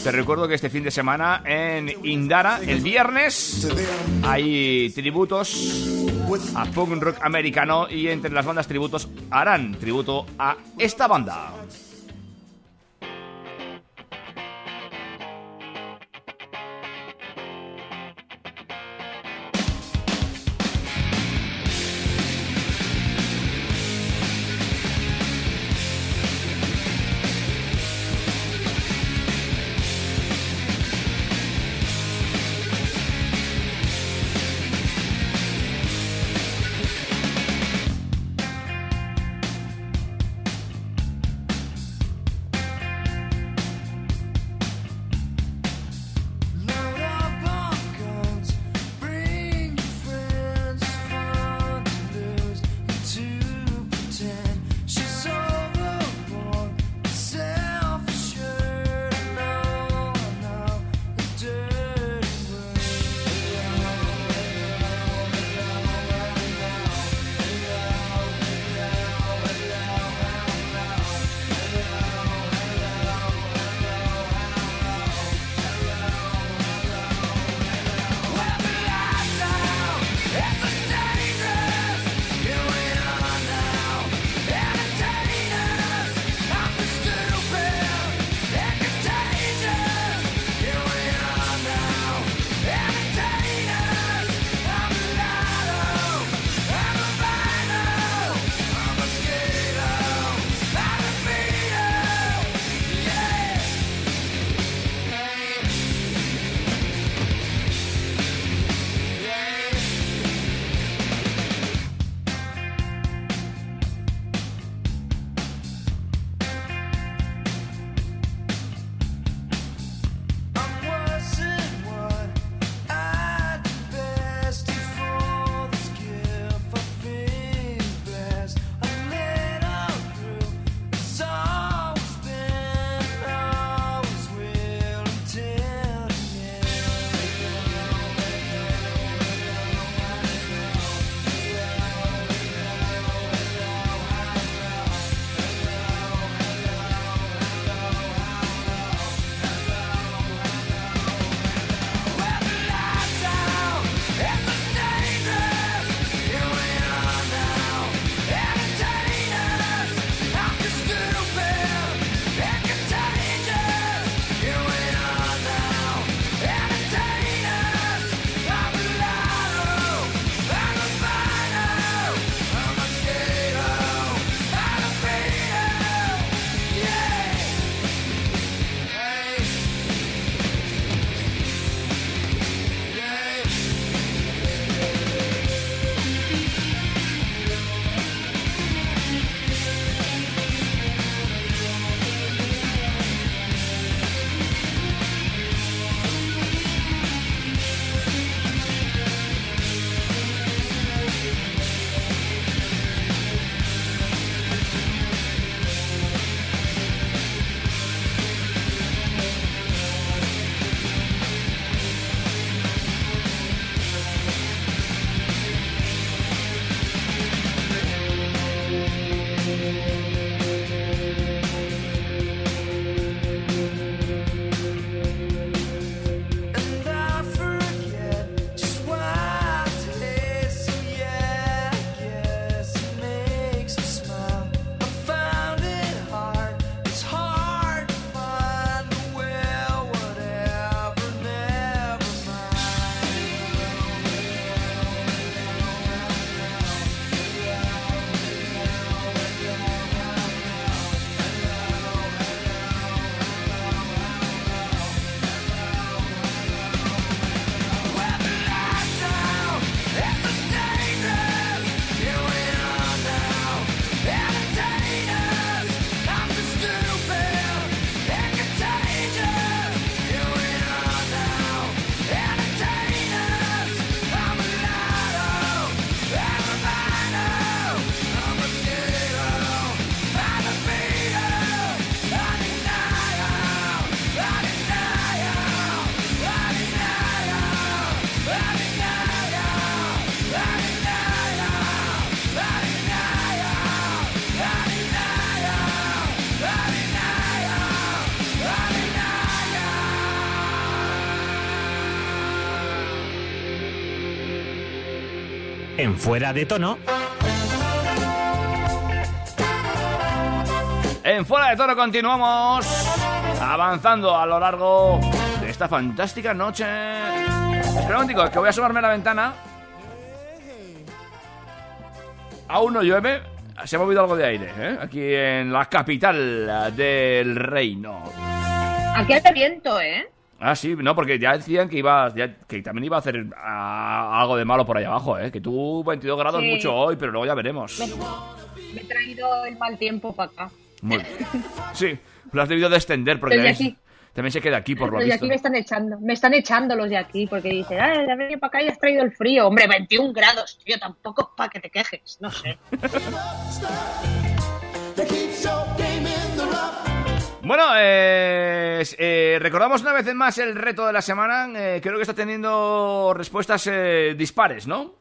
te recuerdo que este fin de semana en Indara, el viernes, hay tributos a punk rock americano y entre las bandas tributos harán tributo a esta banda. Fuera de Tono, En Fuera de Toro continuamos avanzando a lo largo de esta fantástica noche. Espera un que voy a asomarme a la ventana. Aún no llueve. Se ha movido algo de aire, ¿eh? Aquí en la capital del reino. Aquí hace viento, ¿eh? Ah, sí, no, porque ya decían que iba, ya- que también iba a hacer algo de malo por ahí abajo, ¿eh? Que tú 22 grados Sí. mucho hoy, pero luego ya veremos. Me, me he traído el mal tiempo para acá. Muy- Sí, lo has debido de extender porque Los de también, aquí. también se queda aquí por lo Los de visto. aquí me están echando. Me están echando los de aquí porque dicen, ah, ya venido para acá y has traído el frío. Hombre, 21 grados, tío, tampoco es para que te quejes. No sé. [LAUGHS] Bueno, eh, eh, recordamos una vez más el reto de la semana. eh, creo que está teniendo respuestas eh, dispares, ¿no?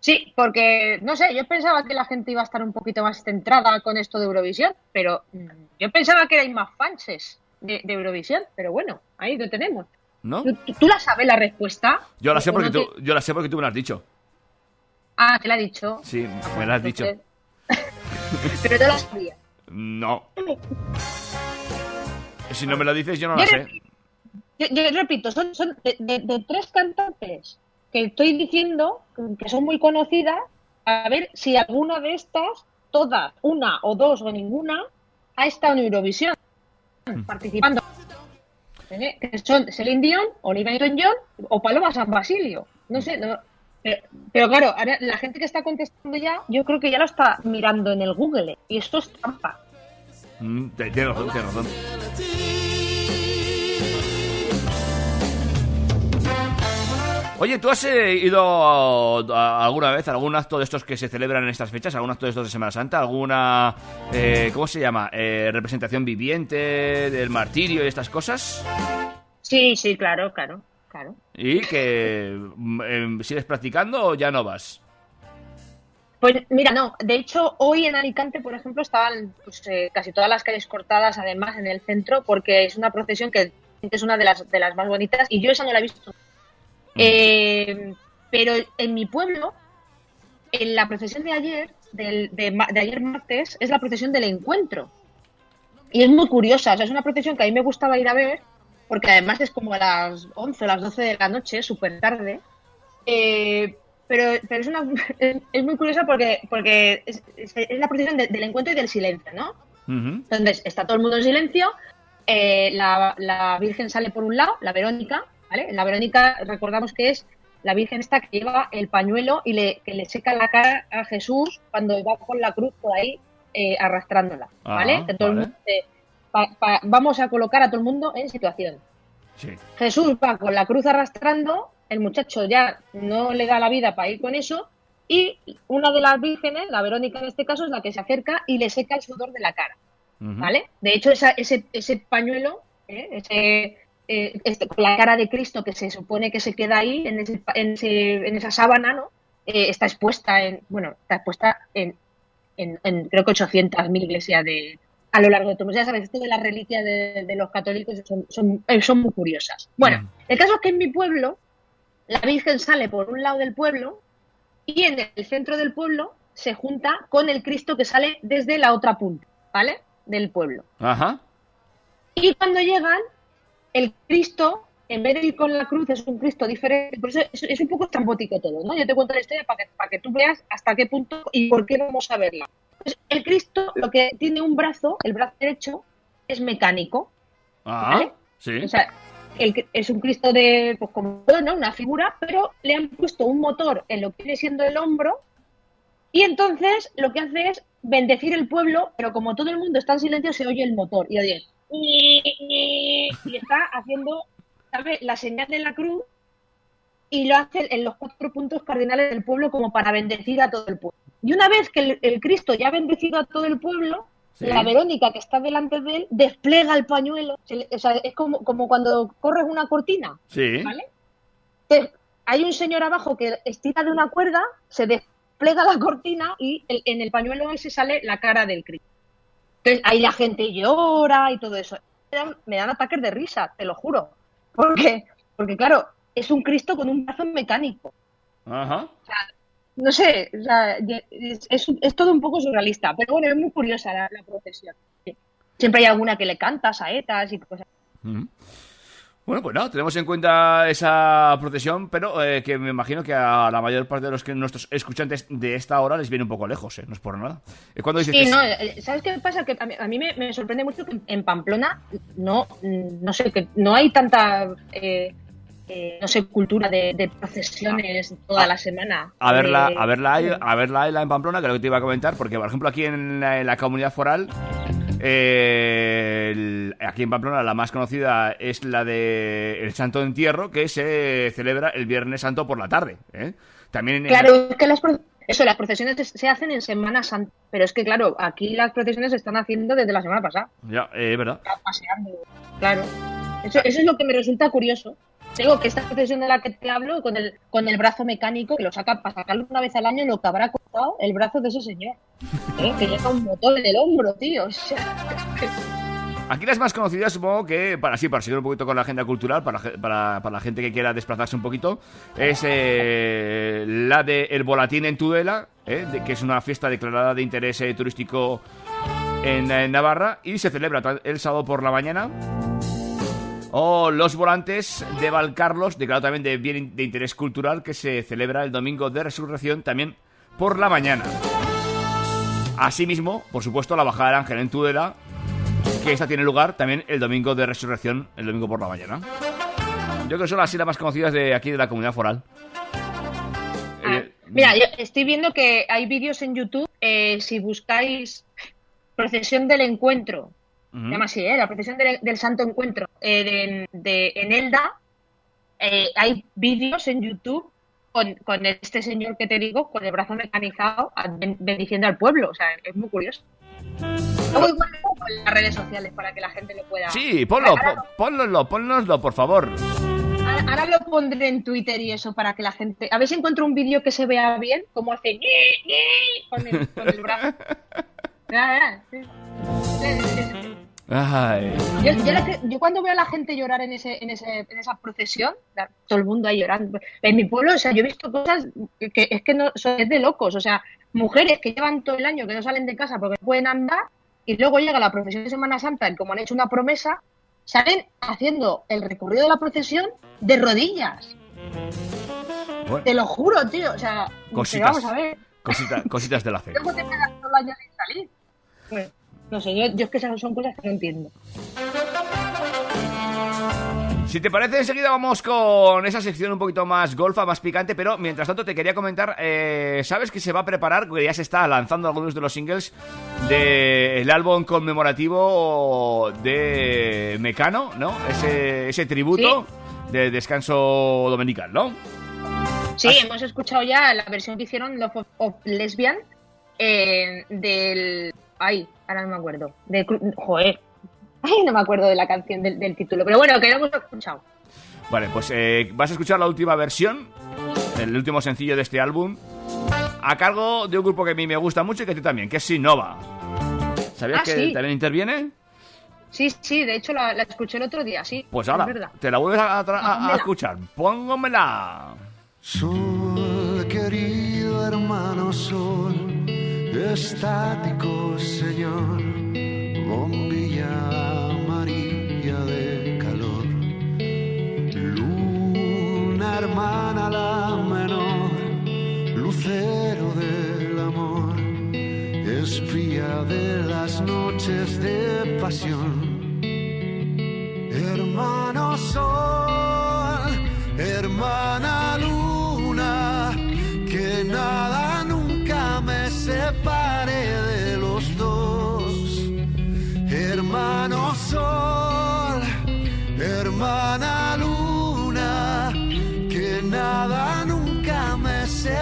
Sí, porque, no sé, yo pensaba que la gente iba a estar un poquito más centrada con esto de Eurovisión, pero mm, yo pensaba que erais más fanses de, de Eurovisión, pero bueno, ahí lo tenemos. ¿No? ¿Tú, la sabes la respuesta? Yo la sé ¿O porque tú, yo la sé porque tú me lo has dicho. Ah, te la he dicho. Sí, me lo has dicho. [LAUGHS] pero no la sabía. No. Si no me lo dices, yo no Yo la sé. Yo, yo repito, son, son de, de- de tres cantantes que estoy diciendo que son muy conocidas, a ver si alguna de estas, todas, una o dos o ninguna, ha estado en Eurovisión participando. ¿Eh? Que son Celine Dion, Olivia Newton-John o Paloma San Basilio. No sé, no- pero, pero claro, ahora la gente que está contestando ya, yo creo que ya lo está mirando en el Google y esto es trampa. Mm, Tienes razón, tienes razón. Oye, ¿tú has eh, ido a- a- alguna vez a algún acto de estos que se celebran en estas fechas? ¿Algún acto de estos de Semana Santa? ¿Alguna, eh, ¿cómo se llama? Eh, ¿Representación viviente del martirio y estas cosas? Sí, sí, claro, claro, claro. ¿Y que mm, em, sigues practicando o ya no vas? Pues mira, no, de hecho hoy en Alicante, por ejemplo, estaban pues, eh, casi todas las calles cortadas, además en el centro, porque es una procesión que es una de las, de las más bonitas y yo esa no la he visto. Eh, pero en mi pueblo, en la procesión de ayer, del- de, ayer martes, es la procesión del encuentro. Y es muy curiosa, o sea, es una procesión que a mí me gustaba ir a ver, porque además es como a las 11 o las 12 de la noche, súper tarde. Eh, pero, pero es, una, [LAUGHS] es, muy curiosa porque, porque es, es- es la procesión de- del encuentro y del silencio, ¿no? Entonces está todo el mundo en silencio, eh, la, la Virgen sale por un lado, la Verónica, ¿vale? La Verónica, recordamos que es la Virgen esta que lleva el pañuelo y le, que le seca la cara a Jesús cuando va con la cruz por ahí eh, arrastrándola, ¿vale? Ajá, Que todo el vale. mundo, eh, pa- pa- vamos a colocar a todo el mundo en situación. Sí. Jesús va con la cruz arrastrando, el muchacho ya no le da la vida para ir con eso, y una de las vírgenes, la Verónica en este caso, es la que se acerca y le seca el sudor de la cara. ¿vale? De hecho, esa- ese, ese pañuelo, ¿eh? ese, eh, este- con la cara de Cristo que se supone que se queda ahí, en, ese, en, ese- en esa sábana, ¿no? Eh, está expuesta en, bueno, está expuesta en, en, en creo que 800.000 iglesias de, a lo largo de todo. Ya sabes, esto de las reliquias de, de los católicos son, son, eh, son muy curiosas. Bueno, Mm. el caso es que en mi pueblo, la Virgen sale por un lado del pueblo y en el centro del pueblo se junta con el Cristo que sale desde la otra punta, ¿vale? Del pueblo. Ajá. Y cuando llegan, el Cristo, en vez de ir con la cruz, es un Cristo diferente. Por eso es, es un poco estrambótico todo, ¿no? Yo te cuento la historia para que, para que tú veas hasta qué punto y por qué vamos a verla. Pues el Cristo, lo que tiene un brazo, el brazo derecho, es mecánico. Ah, ¿Vale? sí. O sea, el- es un Cristo de, pues como ¿no? una figura, pero le han puesto un motor en lo que viene siendo el hombro y entonces lo que hace es bendecir el pueblo, pero como todo el mundo está en silencio se oye el motor y oye y está haciendo ¿sabe? la señal de la cruz y lo hace en los cuatro puntos cardinales del pueblo como para bendecir a todo el pueblo. Y una vez que el, el Cristo ya ha bendecido a todo el pueblo, Sí. la Verónica que está delante de él despliega el pañuelo. Se le- o sea, es como, como cuando corres una cortina, Sí. ¿vale? Entonces, hay un señor abajo que estira de una cuerda, se despliega la cortina y el- en el pañuelo ese sale la cara del Cristo. Entonces, ahí la gente llora y todo eso. Me dan, me dan ataques de risa, te lo juro. Porque, porque claro, es un Cristo con un brazo mecánico. Ajá. no sé, o sea, es, es- es todo un poco surrealista, pero bueno, es muy curiosa la, la procesión. Siempre hay alguna que le canta saetas y cosas. Ujú. Bueno, pues nada, tenemos en cuenta esa procesión, pero eh, que me imagino que a la mayor parte de los que nuestros escuchantes de esta hora les viene un poco lejos, ¿eh? No es por nada. Eh, Cuando dices Sí, que no, eh, ¿sabes qué pasa? Que a mí, a mí me, me sorprende mucho que en Pamplona no, no sé, que no hay tanta, eh, eh, no sé, cultura de, de procesiones toda la semana. A verla, Eh, a verla, hay- a verla en Pamplona, que es lo que te iba a comentar, porque por ejemplo aquí en la, en la comunidad foral, eh, el- aquí en Pamplona la más conocida es la de el Santo Entierro, que se celebra el Viernes Santo por la tarde. ¿eh? También en- Claro, es que las, eso, las procesiones se- hacen en Semana Santa, pero es que claro, aquí las procesiones se están haciendo desde la semana pasada, ya, eh, verdad. ya paseando, claro. Eso, eso es lo que me resulta curioso. Digo que esta procesión de la que te hablo, con el, con el brazo mecánico, que lo saca para sacarlo una vez al año, lo que habrá costado el brazo de ese señor. [LAUGHS] ¿eh? Que lleva un motor en el hombro, tío. O sea, Aquí las más conocidas, supongo que, para sí, para seguir un poquito con la agenda cultural, para, para, para la gente que quiera desplazarse un poquito, es eh, la de El Volatín en Tudela, eh, de- que es una fiesta declarada de interés eh, turístico en, eh, Navarra y se celebra el sábado por la mañana. O Los Volantes de Valcarlos, declarado también de bien de interés cultural, que se celebra el domingo de resurrección también por la mañana. Asimismo, por supuesto, la bajada del ángel en Tudela, que esta tiene lugar también el domingo de resurrección, el domingo por la mañana. Yo creo que son las islas más conocidas de aquí de la comunidad foral. Ah, Eh, mira, yo estoy viendo que hay vídeos en YouTube. eh, si buscáis procesión del encuentro, se llama así, ¿eh? la procesión del, del Santo Encuentro eh, de, de- en Elda, eh, hay vídeos en YouTube con, con este señor que te digo, con el brazo mecanizado, bendiciendo al pueblo. O sea, es muy curioso. Luego igual en las redes sociales para que la gente lo pueda. Sí, ponlo, Ahora, po- ponnoslo, por favor. ahora- ahora lo pondré en Twitter y eso para que la gente. A ver si encuentro un vídeo que se vea bien, como hace con el, con el brazo. [LAUGHS] Sí. Ay. Yo, cuando veo a la gente llorar en ese, en ese, en esa procesión, todo el mundo ahí llorando. En mi pueblo, o sea, yo he visto cosas que es que no son es de locos, o sea, mujeres que llevan todo el año que no salen de casa porque no pueden andar y luego llega la procesión de Semana Santa y como han hecho una promesa, salen haciendo el recorrido de la procesión de rodillas. Bueno, Te lo juro, tío, o sea, Cositas. vamos a ver, cosita- cositas de la fe. [LAUGHS] luego te todo el año sin salir. Pues, no sé, yo, yo es que esas son cosas que no entiendo. Si te parece, enseguida vamos con esa sección un poquito más golfa, más picante, pero mientras tanto te quería comentar, eh, ¿sabes que se va a preparar, que ya se está lanzando algunos de los singles del álbum conmemorativo de Mecano, ¿no? Ese, ese tributo de descanso dominical, ¿no? Sí, hemos escuchado ya la versión que hicieron Love of, of Lesbian eh, del... Ay, ahora no me acuerdo. De, joder. Ay, no me acuerdo de la canción, del, del título. Pero bueno, que lo hemos escuchado. Vale, pues eh, vas a escuchar la última versión, el último sencillo de este álbum, a cargo de un grupo que a mí me gusta mucho y que a ti también, que es Sinova. ¿Sabías Ah, que sí. también interviene? Sí, sí, de hecho la, la escuché el otro día, sí. Pues es ahora, te la vuelves a, a- escuchar. Póngomela. Sol, querido hermano sol, estático señor, bombilla amarilla de calor, luna hermana la menor, lucero del amor, espía de las noches de pasión. Hermano sol, hermana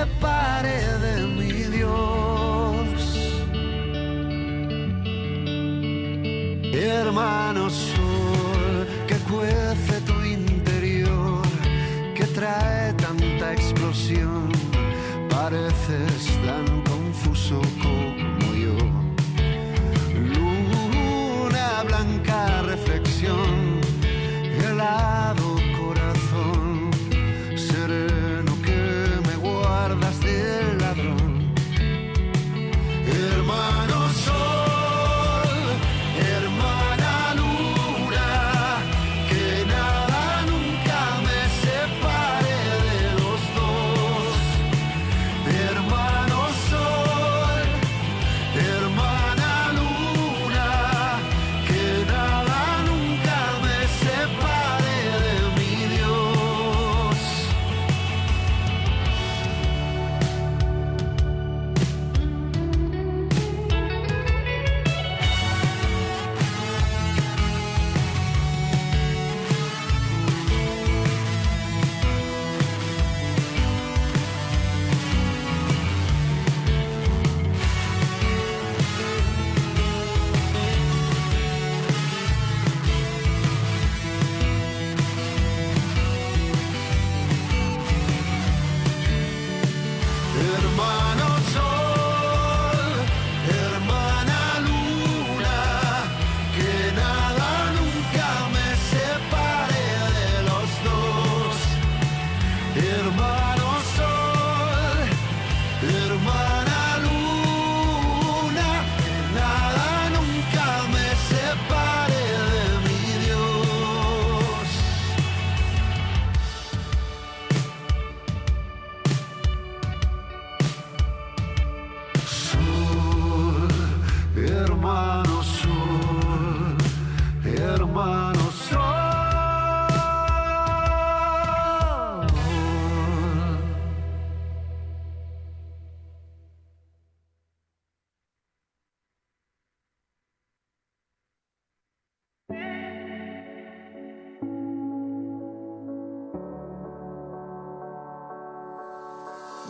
separe de mi Dios. Hermano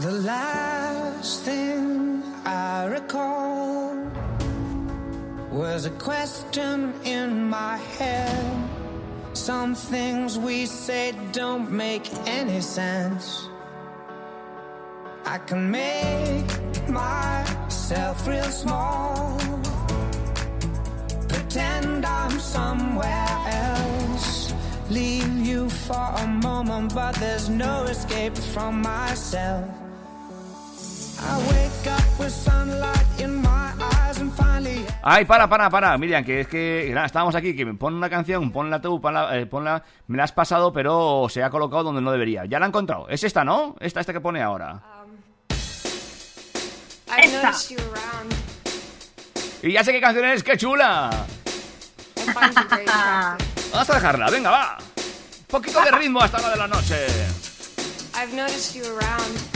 The last thing I recall was a question in my head. Some things we say don't make any sense. I can make myself real small. Pretend I'm somewhere else. Leave you for a moment, but there's no escape from myself. Ay, para, para, para, Miriam, que es que nada, estábamos aquí, que me pon una canción, ponla tú, ponla, eh, ponla, me la has pasado, pero se ha colocado donde no debería. Ya la he encontrado. Es esta, ¿no? Esta, esta que pone ahora. I've Esta. noticed you around. Y ya sé qué canción es, qué chula. [LAUGHS] Vamos a dejarla, venga, va. Un poquito de ritmo hasta la de la noche. I've noticed you around.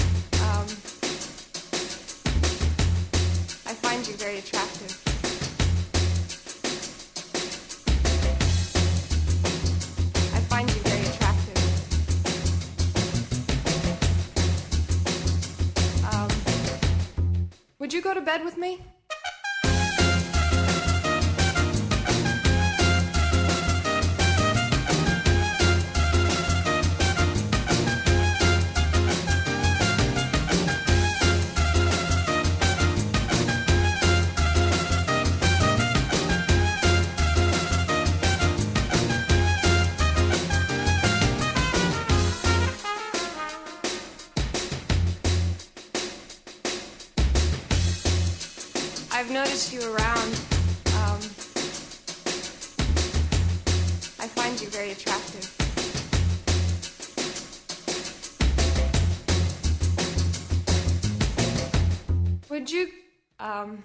Very attractive. I find you very attractive. Um, would you go to bed with me? Um,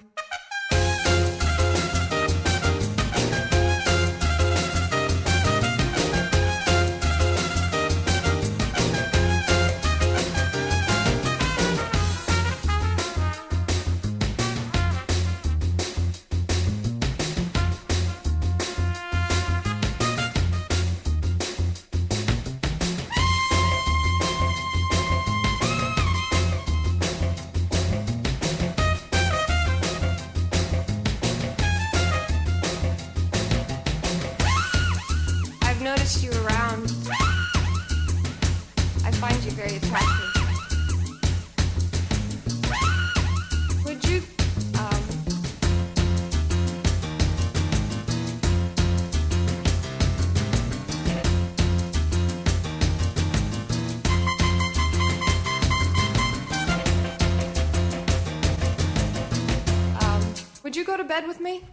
go to bed with me?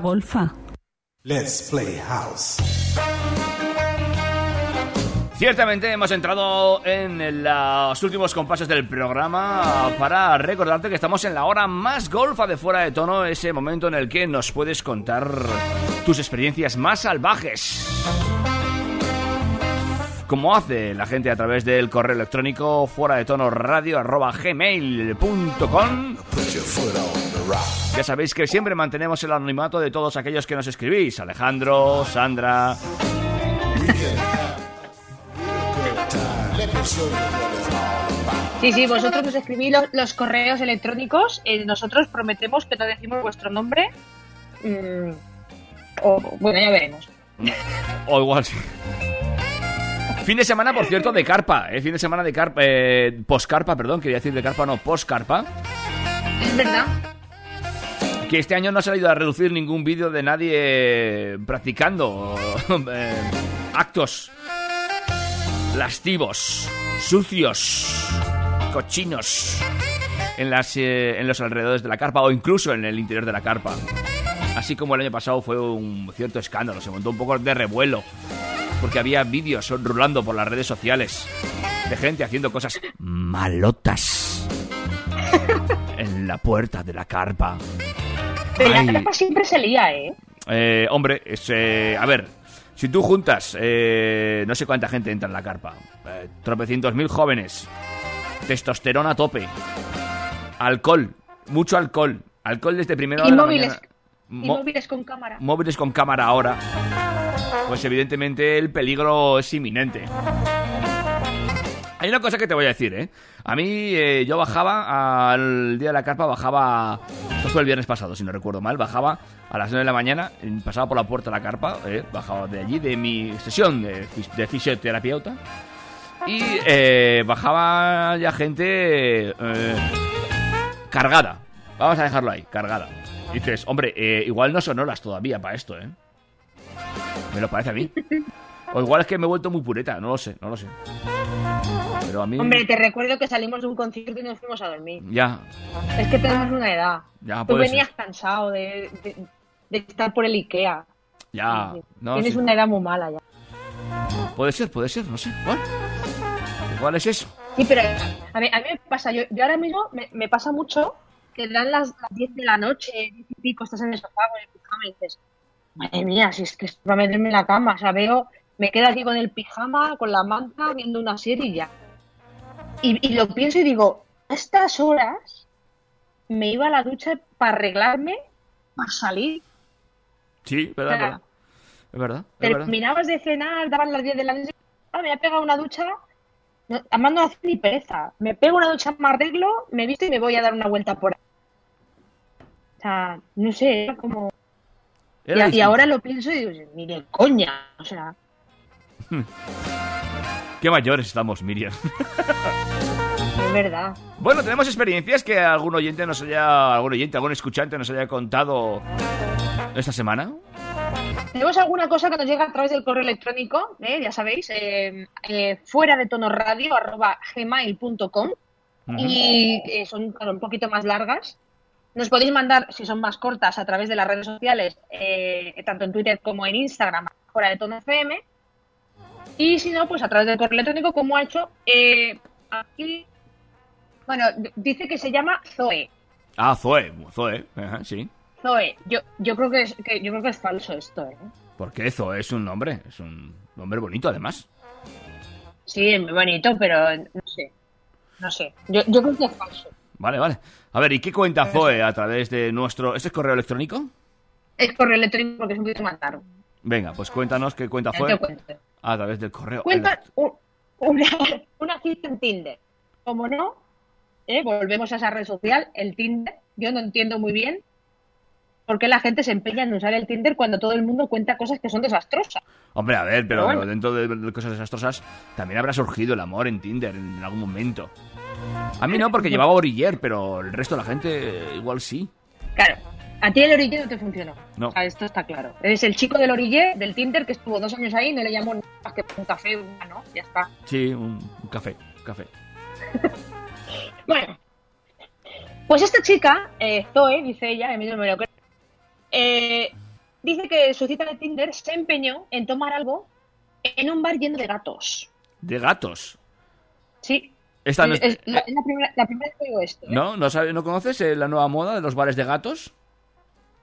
Golfa. Let's play house. Ciertamente hemos entrado en los últimos compases del programa para recordarte que estamos en la hora más golfa de fuera de tono, ese momento en el que nos puedes contar tus experiencias más salvajes. Como hace la gente a través del correo electrónico fuera de tono radio arroba gmail.com. Ya sabéis que siempre mantenemos el anonimato de todos aquellos que nos escribís. Alejandro, Sandra, Sí, sí, vosotros nos escribís los, los correos electrónicos. eh, nosotros prometemos que no decimos vuestro nombre. mm, o, bueno, ya veremos. O igual sí. Fin de semana, por cierto, de carpa. ¿eh? Fin de semana de carpa. Eh, post-carpa, perdón. Quería decir de carpa, no, post-carpa. Es verdad. Que este año no ha ido a reducir ningún vídeo de nadie practicando [LAUGHS] eh, actos lascivos. sucios, cochinos en, las, eh, en los alrededores de la carpa o incluso en el interior de la carpa. Así como el año pasado fue un cierto escándalo, se montó un poco de revuelo porque había vídeos rulando por las redes sociales de gente haciendo cosas malotas [LAUGHS] en la puerta de la carpa. Pero Ay. la carpa siempre se lía, ¿eh? Eh, hombre, es, eh, a ver, si tú juntas, eh, no sé cuánta gente entra en la carpa, eh, tropecientos mil jóvenes, testosterona a tope, alcohol, mucho alcohol, alcohol desde primera hora Y de la móviles. mañana. Y móviles con cámara. móviles con cámara ahora, pues evidentemente el peligro es inminente. Hay una cosa que te voy a decir, ¿eh? A mí, eh, yo bajaba al día de la carpa, bajaba. Esto fue el viernes pasado, si no recuerdo mal. Bajaba a las 9 de la mañana, pasaba por la puerta de la carpa, eh, bajaba de allí, de mi sesión de, de fisioterapeuta. Y eh, bajaba ya gente eh, cargada. Vamos a dejarlo ahí, cargada. Dices, hombre, eh, igual no son horas todavía para esto, ¿eh? Me lo parece a mí. [LAUGHS] O igual es que me he vuelto muy pureta, no lo sé, no lo sé. Pero a mí. Hombre, te recuerdo que salimos de un concierto y nos fuimos a dormir. Ya, Es que tenemos una edad. ya Tú venías ser. cansado de, de- de estar por el Ikea. Ya, no, Tienes sí. una edad muy mala ya. Puede ser, puede ser, no sé. Bueno, igual es eso. Sí, pero a mí, a mí me pasa, yo, yo ahora mismo me, me pasa mucho que dan las, las 10 de la noche, 10 y pico, estás en el sofá con el pijama y dices, madre mía, si es que esto va a meterme en la cama, o sea, veo, me quedo aquí con el pijama, con la manta, viendo una serie y ya. Y, y lo pienso y digo, a estas horas me iba a la ducha para arreglarme, para salir. Sí, verdad, O sea, verdad. Es verdad, es verdad. Terminabas de cenar, daban las 10 de la noche, ah, me voy a pegar una ducha, no, además no hace ni pereza. Me pego una ducha, me arreglo, me visto y me voy a dar una vuelta por ahí. O sea, no sé, era como... Y, Era y ahora lo pienso y digo, ni de coña, o sea, [LAUGHS] Qué mayores estamos, Miriam. [LAUGHS] es verdad. Bueno, tenemos experiencias que algún oyente nos haya, algún oyente, algún escuchante nos haya contado esta semana. Tenemos alguna cosa que nos llega a través del correo electrónico, ¿eh? ya sabéis, eh, eh, fuera de tono radio, arroba gmail.com. y eh, son claro, un poquito más largas. Nos podéis mandar, si son más cortas, a través de las redes sociales, tanto en Twitter como en Instagram, fuera de tono FM. Y si no, pues a través del correo electrónico, como ha hecho eh, aquí. Bueno, dice que se llama Zoe. Ah, Zoe, Zoe, ajá, sí. Zoe, yo, yo creo que es, que yo creo que es falso esto, ¿eh? ¿Por qué Zoe es un nombre? Es un nombre bonito, además. Sí, es muy bonito, pero no sé. No sé. Yo, yo creo que es falso. Vale, vale. A ver, ¿y qué cuenta Zoe a través de nuestro... ¿Este es correo electrónico? Es correo electrónico porque es un poquito más largo. Venga, pues cuéntanos qué cuenta Zoe te cuento. A través del correo. Cuenta un- una, una cita en Tinder. Como no, ¿eh? volvemos a esa red social, el Tinder. Yo no entiendo muy bien por qué la gente se empeña en usar el Tinder cuando todo el mundo cuenta cosas que son desastrosas. Hombre, a ver, pero Pero bueno. dentro de, de cosas desastrosas también habrá surgido el amor en Tinder en algún momento. A mí no, porque llevaba oriller, pero el resto de la gente eh, igual sí. Claro, a ti el orillé no te funcionó. No. O sea, esto está claro. Eres el chico del orillé, del Tinder, que estuvo dos años ahí y no le llamó nada más que un café, una, ¿no? Ya está. Sí, un, un café, un café. [LAUGHS] Bueno, pues esta chica, eh, Zoe, dice ella, a mí no me lo creo, eh, dice que su cita de Tinder se empeñó en tomar algo en un bar lleno de gatos. De gatos. Sí. Esta no es, es- es la, es la primera, la primera vez que digo esto. ¿eh? ¿No? ¿No, sabe- ¿No conoces eh, la nueva moda de los bares de gatos?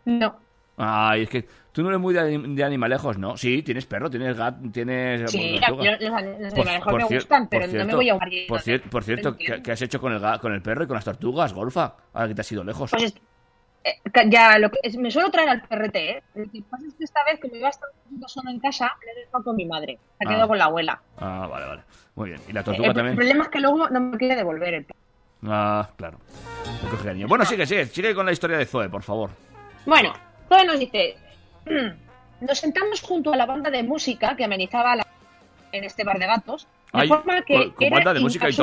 No. Ay, es que tú no eres muy de, de animalejos, ¿no? Sí, tienes perro, tienes gato, tienes... Sí, yo- los, los Por- animales por me gustan, pero por no me cierto- voy a lleno Por, cier- por cierto, ¿qué, qué has hecho con el, con el perro y con las tortugas, Golfa? Ahora que te has ido lejos. Pues es- eh, ya, lo que, es- me suelo traer al perrete, ¿eh? Lo que pasa es que esta vez, como iba a estar solo en casa, le he dejado con mi madre. Se ha Ah. quedado con la abuela. Ah, vale, vale. Muy bien. ¿Y la Eh, tortuga el también? problema es que luego no me quiere devolver el perro. Ah, claro. Bueno, sigue, sigue. Sigue con la historia de Zoe, por favor. Bueno, Zoe nos dice, "Mm, nos sentamos junto a la banda de música que amenizaba la- en este bar de gatos, de Ay, forma que ¿con- con era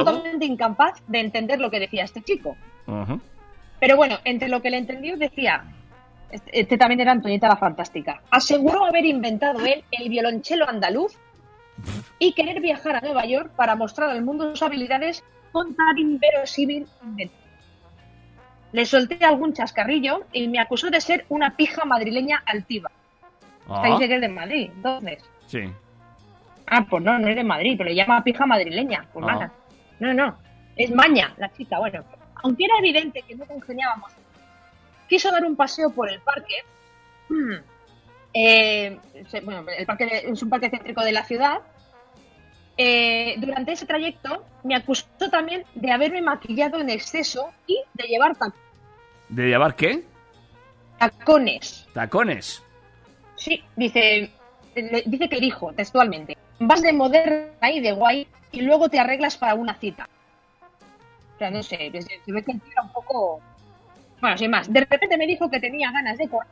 absolutamente incapaz de entender lo que decía este chico. Pero bueno, entre lo que le entendió decía, este, este también era Antoñita la Fantástica, aseguró haber inventado él el violonchelo andaluz y querer viajar a Nueva York para mostrar al mundo sus habilidades con tan inverosímil invento. Le solté algún chascarrillo y me acusó de ser una pija madrileña altiva. Ah, Esta dice que es de Madrid, entonces. sí. Ah, pues no, no es de Madrid, pero le llama pija madrileña. Pues Ah. No, no. Es maña la chica. Bueno, aunque era evidente que no congeniábamos, quiso dar un paseo por el parque. Hmm. [CLEARS THROAT] Eh, bueno, el parque es un parque céntrico de la ciudad. Eh, durante ese trayecto me acusó también de haberme maquillado en exceso y de llevar tac- ¿De llevar qué? tacones. Tacones. Sí, dice, dice que dijo textualmente, vas de moderna y de guay y luego te arreglas para una cita. O sea, no sé, se ve que era un poco... Bueno, sin más, de repente me dijo que tenía ganas de correr.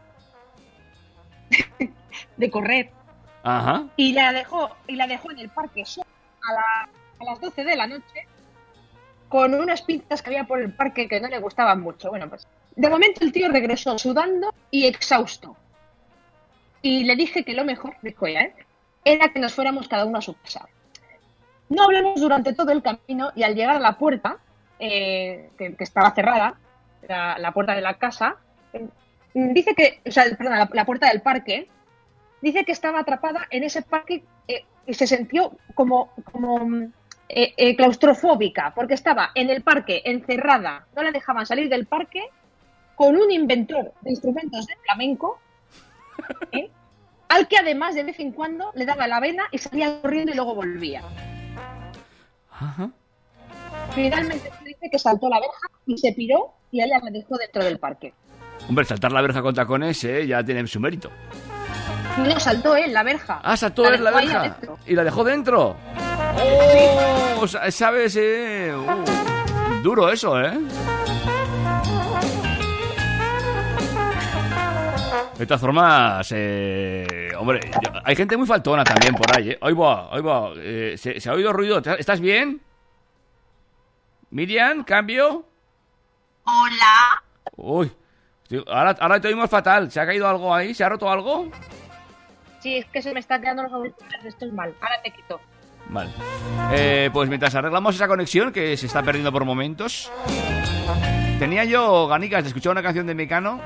[LAUGHS] de correr. Ajá. Y la dejó, y la dejó en el parque sola a, la- a las 12 de la noche con unas pintas que había por el parque que no le gustaban mucho. Bueno, pues de momento el tío regresó sudando y exhausto. Y le dije que lo mejor, dijo ella, ¿eh? era que nos fuéramos cada uno a su casa. No hablamos durante todo el camino y al llegar a la puerta, eh, que, estaba cerrada, la, puerta de la casa, eh, dice que, o sea, perdón, la, puerta del parque, dice que estaba atrapada en ese parque y se sintió como, como mm, eh, eh, claustrofóbica, porque estaba en el parque encerrada, no la dejaban salir del parque, con un inventor de instrumentos de flamenco, [LAUGHS] ¿eh? al que además de vez en cuando le daba la vena y salía corriendo y luego volvía. Ajá. Finalmente se dice que saltó la verja y se piró y ella la dejó dentro del parque. Hombre, saltar la verja con tacones ya tiene su mérito. No saltó él la verja. Ah, saltó él la verja. Y la dejó dentro. ¡Oh! sa- ¿Sabes? Eh? Uh, duro eso, ¿eh? De todas formas, eh, hombre, yo- hay gente muy faltona también por ahí, ¿eh? Ahí va, ahí va. Eh, ¿se, se ha oído ruido? ¿Estás bien? Miriam, cambio. Hola. Uy, ahora, ahora te oímos fatal. ¿Se ha caído algo ahí? ¿Se ha roto algo? Sí, es que se me están quedando los auriculares. Esto es mal. Ahora te quito. Vale. Eh, pues mientras arreglamos esa conexión que se está perdiendo por momentos, tenía yo ganicas de escuchar una canción de Mecano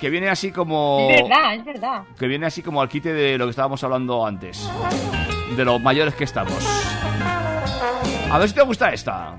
que viene así como Es verdad, es verdad. que viene así como al quite de lo que estábamos hablando antes, de los mayores que estamos. A ver si te gusta esta.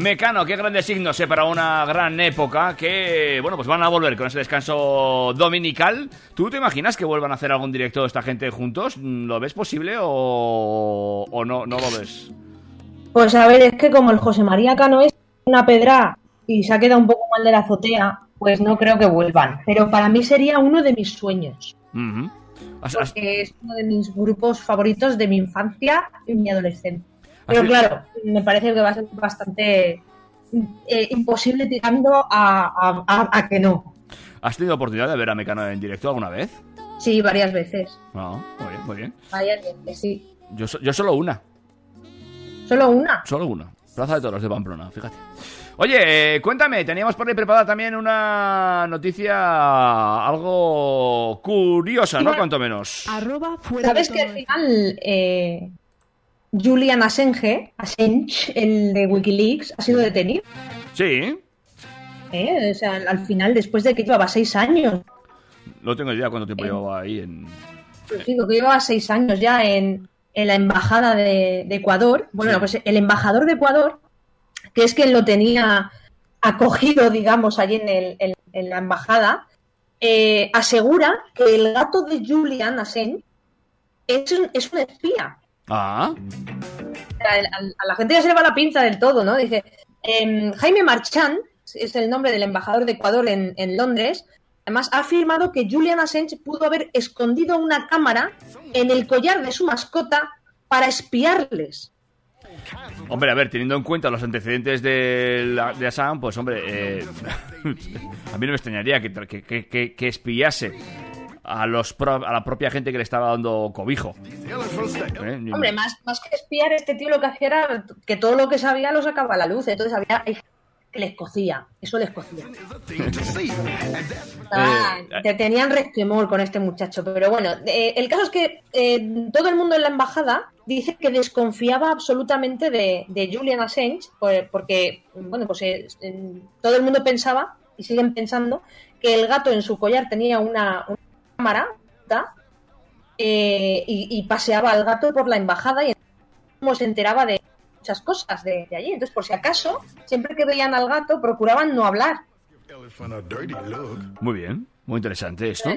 Mecano, qué grandes signos eh, para una gran época que, bueno, pues van a volver con ese descanso dominical. ¿Tú te imaginas que vuelvan a hacer algún directo esta gente juntos? ¿Lo ves posible o, o no, no lo ves? Pues a ver, es que como el José María Cano es una pedra y se ha quedado un poco mal de la azotea, pues no creo que vuelvan. Pero para mí sería uno de mis sueños. Porque es uno de mis grupos favoritos de mi infancia y mi adolescencia. Pero claro, me parece que va a ser bastante eh, imposible tirando a, a- a- a que no. ¿Has tenido oportunidad de ver a Mecano en directo alguna vez? Sí, varias veces. No, muy bien, muy bien. Varias veces, sí. Yo, so- yo solo una, Solo una. solo una. Plaza de Toros de Pamplona, fíjate. Oye, eh, cuéntame, teníamos por ahí preparada también una noticia algo curiosa, ¿no? Cuanto menos. Arroba fuera ¿Sabes que al final eh, Julian Assange, Assange, el de Wikileaks, ha sido detenido? Sí, ¿eh? O sea, al final, después de que llevaba seis años, no tengo idea cuánto tiempo llevaba ahí en... pues digo que llevaba seis años ya en, en la embajada de, de Ecuador. Bueno, Sí. pues el embajador de Ecuador, que es quien lo tenía acogido, digamos, allí en, el- en- en la embajada, eh, asegura que el gato de Julian Assange es un, es un espía. Ah, a la gente ya se le va la pinza del todo, ¿no? Dice, em, Jaime Marchand, es el nombre del embajador de Ecuador en, en Londres, además ha afirmado que Julian Assange pudo haber escondido una cámara en el collar de su mascota para espiarles. hombre, a ver, teniendo en cuenta los antecedentes de, la- de Assam, pues hombre, eh, [LAUGHS] a mí no me extrañaría que- que- que espiase a, los pro- a la propia gente que le estaba dando cobijo. ¿Eh? Hombre, más, más que espiar, este tío lo que hacía era que todo lo que sabía lo sacaba a la luz. Entonces había que les cocía, eso les cocía. [LAUGHS] Ah, Eh, te tenían resquemor con este muchacho, pero bueno, eh, el caso es que eh, todo el mundo en la embajada dice que desconfiaba absolutamente de, de Julian Assange, pues, porque, bueno, pues eh, todo el mundo pensaba, y siguen pensando, que el gato en su collar tenía una, una Eh, y, y paseaba al gato por la embajada y se enteraba de muchas cosas de, de allí. Entonces, por si acaso, siempre que veían al gato, procuraban no hablar. Muy bien, muy interesante esto.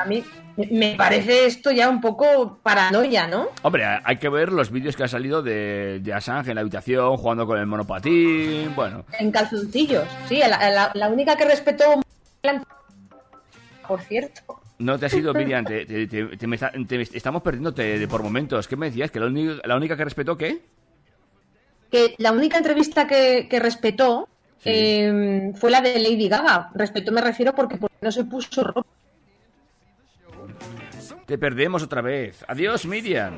A mí me- parece esto ya un poco paranoia, ¿no? Hombre, hay que ver los vídeos que han salido de, de Assange en la habitación, jugando con el monopatín, bueno. En calzoncillos. Sí, la, la- la única que respetó. Por cierto. No te has ido, Miriam, te, te- te- te me está- te- estamos perdiéndote de por momentos. ¿Qué me decías? ¿Que la, única- la única que respetó qué? Que la única entrevista que, que respetó Sí. eh, fue la de Lady Gaga. Respetó me refiero porque, porque no se puso ropa. Te perdemos otra vez. Adiós, Miriam.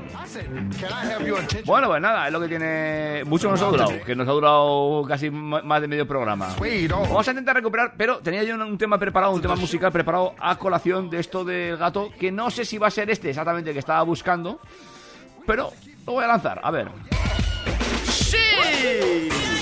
Bueno, pues nada, es lo que tiene. Mucho nos ha durado, que nos ha durado casi más de medio programa. Vamos a intentar recuperar, pero tenía yo un tema preparado, un tema musical preparado a colación de esto del gato, que no sé si va a ser este exactamente que estaba buscando, pero lo voy a lanzar, a ver. ¡Sí!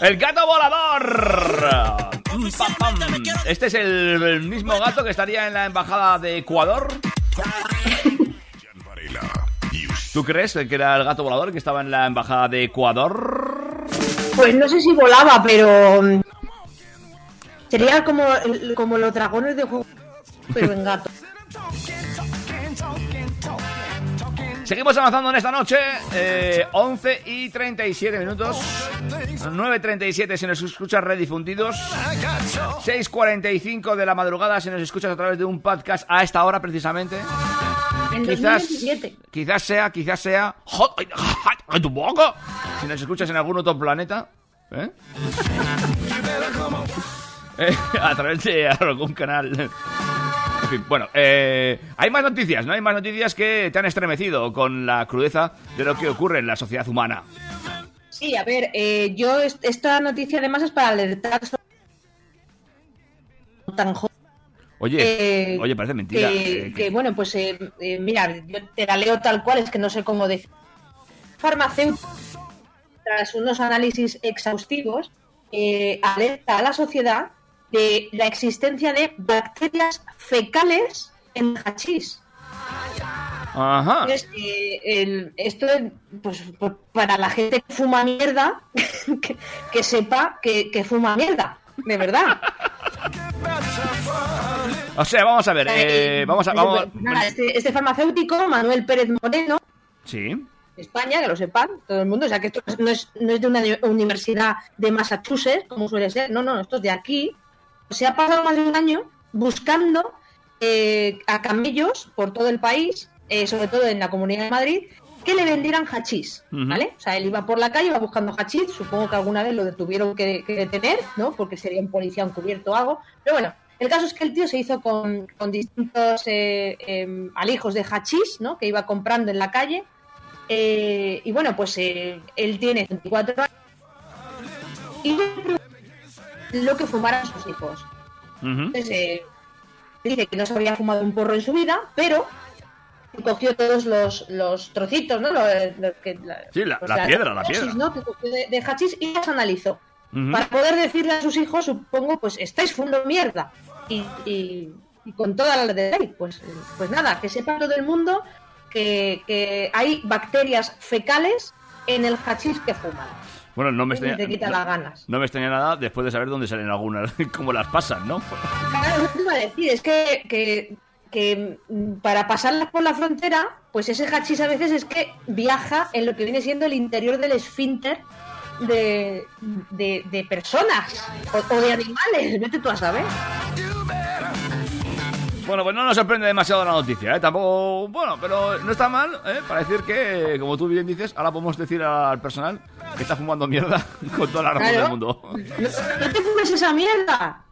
El gato volador. Pam, pam. Este es el, el mismo gato que estaría en la embajada de Ecuador. ¿Tú crees que era el gato volador que estaba en la embajada de Ecuador? Pues no sé si volaba, pero. mm, Sería como, como los dragones de juego, pero en gato. Seguimos avanzando en esta noche. eh, 11 y 37 minutos. 9.37 si nos escuchas redifundidos. 6.45 de la madrugada si nos escuchas a través de un podcast a esta hora precisamente. En Quizás, 2027. quizás sea, quizás sea. ¡Jod- ay, ay, ay, tu boca! Si nos escuchas en algún otro planeta, ¿eh? [LAUGHS] Eh, a través de algún canal. Fin, bueno, eh, hay más noticias, ¿no? Hay más noticias que te han estremecido con la crudeza de lo que ocurre en la sociedad humana. Sí, a ver, eh, yo est- esta noticia además es para alertar tan Oye, Eh, oye, parece mentira. que, eh, que, bueno, pues eh, eh, mira, yo te la leo tal cual, es que no sé cómo decir. Farmacéutico, tras unos análisis exhaustivos, eh, alerta a la sociedad de la existencia de bacterias fecales en hachís. Ajá. Entonces, eh, el- esto, pues, pues, para la gente que fuma mierda, [LAUGHS] que, que sepa que, que fuma mierda, de verdad. O sea, vamos a ver, eh, vamos a... Vamos, Nada, este, este farmacéutico, Manuel Pérez Moreno, sí. de España, que lo sepan todo el mundo, o sea que esto no es, no es de una uni- universidad de Massachusetts, como suele ser, no, no, esto es de aquí. Se ha pasado más de un año buscando eh, a camellos por todo el país, eh, sobre todo en la Comunidad de Madrid, que le vendieran hachís. ¿vale? O sea, él iba por la calle, iba buscando hachís, supongo que alguna vez lo detuvieron que, que detener, ¿no? Porque sería un policía encubierto o algo, pero bueno, el caso es que el tío se hizo con, con distintos eh, em, alijos de hachís, ¿no? Que iba comprando en la calle, eh, y bueno, pues eh, él tiene 24 años y lo que fumaran sus hijos. Entonces, eh, dice que no se había fumado un porro en su vida, pero cogió todos los, los trocitos, ¿no? Lo- lo que- la- Sí, la- piedra, la piedra. ¿no? Que cogió de, de hachís y las analizó. Para poder decirle a sus hijos, supongo, pues estáis fumando mierda. Y, y- y con toda la de ley, pues, eh, pues nada, que sepa todo el mundo que, que hay bacterias fecales en el hachís que fuman. Bueno, no me extraña... te quita no- las ganas. No me extraña nada después de saber dónde salen algunas, [LAUGHS] cómo las pasan, ¿no? Claro, no te iba a decir, es que, que, que, mm, para pasarlas por la frontera, pues ese hachís a veces es que viaja en lo que viene siendo el interior del esfínter de, de, de personas o, o de animales, vete tú a saber. Bueno, pues no nos sorprende demasiado la noticia, ¿eh? Tampoco... Bueno, pero no está mal, ¿eh? Para decir que, como tú bien dices, ahora podemos decir al personal que está fumando mierda [LAUGHS] con toda la razón Claro. del mundo. No, te fumes esa mierda.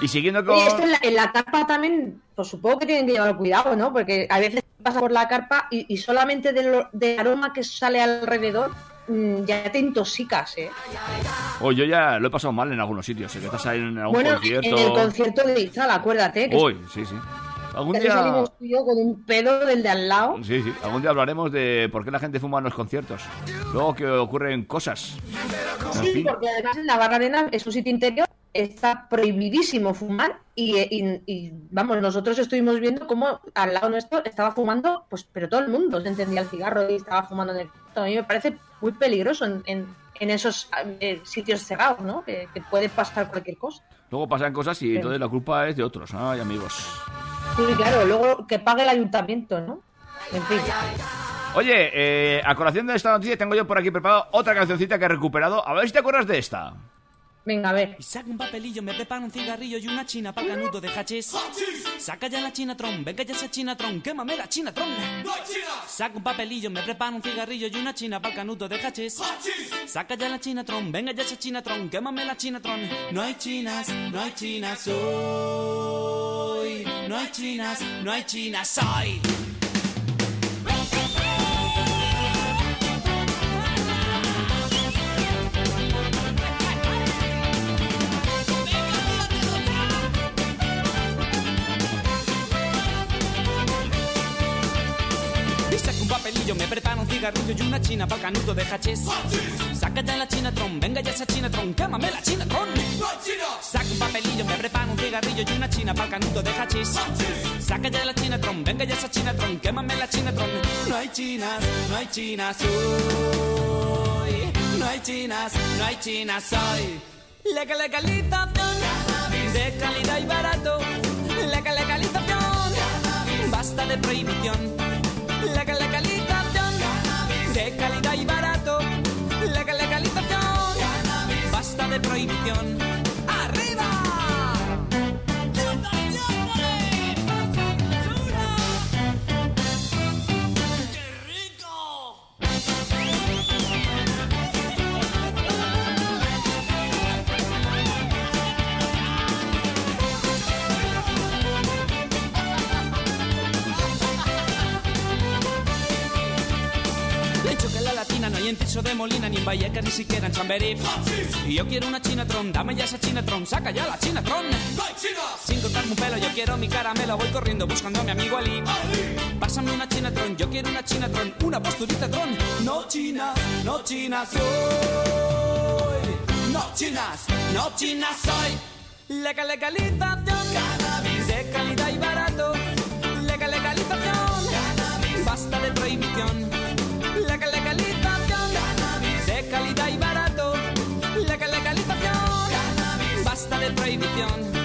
Y siguiendo con... Oye, esto en la, en la carpa también, pues supongo que tienen que llevar cuidado, ¿no? Porque a veces pasa por la carpa y, y solamente del, aroma que sale alrededor ya te intoxicas, ¿eh? Oh, yo ya lo he pasado mal en algunos sitios, ¿eh? que estás ahí en algún Bueno, concierto... en el concierto de Izal, acuérdate, que Uy, sí, sí. Algún día... salimos tú y yo con un pedo del de al lado. Sí, sí. Algún día hablaremos de por qué la gente fuma en los conciertos. Luego que ocurren cosas. En Sí, fin. porque además en la barra arena es un sitio interior, está prohibidísimo fumar y, y- y, vamos, nosotros estuvimos viendo cómo al lado nuestro estaba fumando, pues pero todo el mundo se encendía el cigarro y estaba fumando en el... A mí me parece muy peligroso en, en- en esos eh, sitios cerrados, ¿no? Que, que puede pasar cualquier cosa. Luego pasan cosas y entonces la culpa es de otros. Ay, amigos. Sí, claro, luego que pague el ayuntamiento, ¿no? En fin. Oye, eh, a colación de esta noticia tengo yo por aquí preparado otra cancioncita que he recuperado. A ver si te acuerdas de esta. Venga, a ver. Y saca un papelillo, me prepara un cigarrillo y una china para canuto de hachís. Saca ya la chinatron, venga ya esa chinatron, quémame la chinatron. Saca un papelillo, me prepara un cigarrillo y una china para canuto de hachís. Saca ya la chinatron, venga ya esa chinatron, quémame la chinatron. No hay chinas, no hay chinas hoy. No hay chinas, no hay chinas hoy. Papelillo, me prepara un cigarrillo y una china para canuto de hachís. Saca ya la chinatron, venga ya esa chinatron, quémame la chinatron. Saca un papelillo, me prepara un cigarrillo y una china para canuto de hachís. Saca ya la chinatron, venga ya esa chinatron, quémame la chinatron. No hay chinas, no hay chinas hoy. No hay chinas, no hay chinas hoy. Legal legalización de calidad y barato. Legal legalización, basta de prohibición. Legal legalización y barato. Legal legalización, basta de prohibición. Hay en Tiso de Molina, ni en Vallecas, ni siquiera en Chamberí. Y yo quiero una chinatron, dame ya esa chinatron, saca ya la chinatron. Sin cortarme un pelo, yo quiero mi caramelo, voy corriendo buscando a mi amigo Ali. Pásame una chinatron, yo quiero una chinatron, una posturita tron. No chinas, no chinas soy. No chinas, no chinas soy. Legal legalización, cannabis de calidad y barato. Legal legalización, cannabis, basta de prohibición. De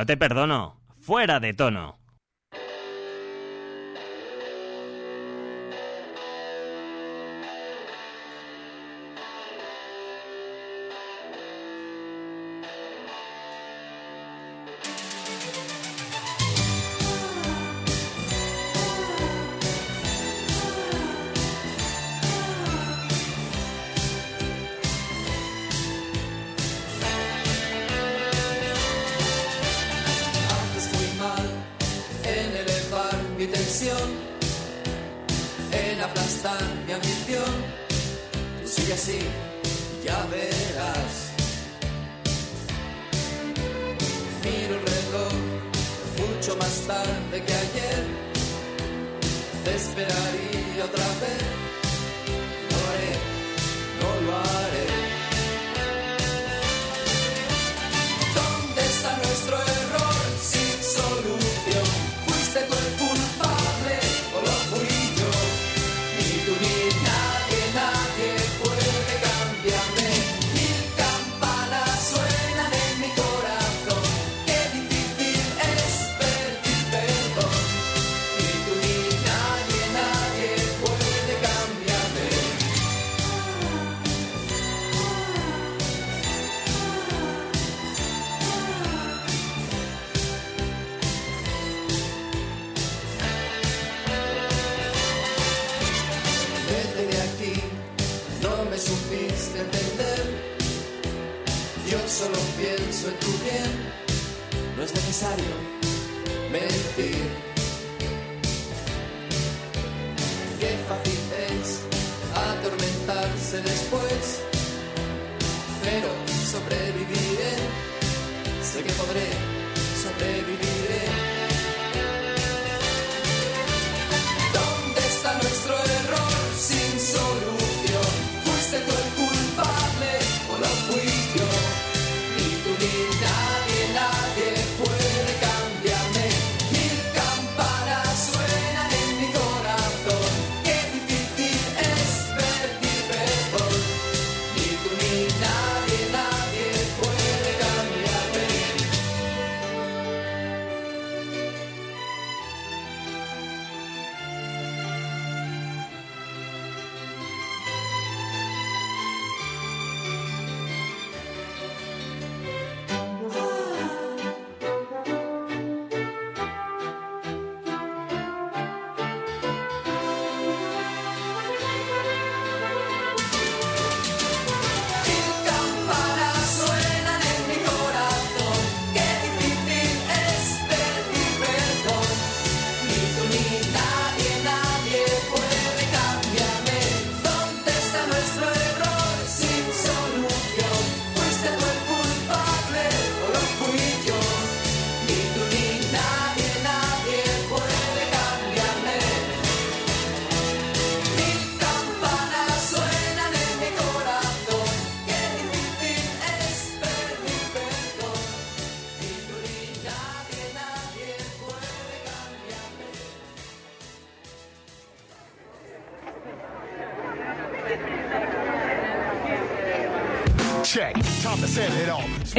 No te perdono. Fuera de tono.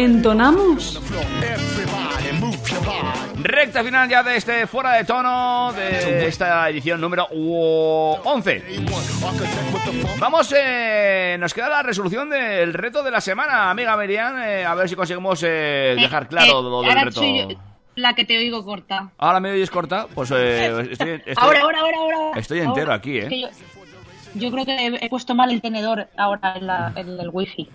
¿Entonamos? Recta final ya de este fuera de tono de esta edición número uh, 11. Vamos, eh, nos queda la resolución del reto de la semana, amiga Merian. eh, a ver si conseguimos eh, dejar claro Eh, lo del reto. la que te oigo corta. Ahora me oyes corta, pues eh, estoy, estoy- ahora, ahora, ahora, ahora. estoy entero ahora. aquí, Es ¿eh? que yo, yo creo que he, puesto mal el tenedor ahora en, la- en el wifi.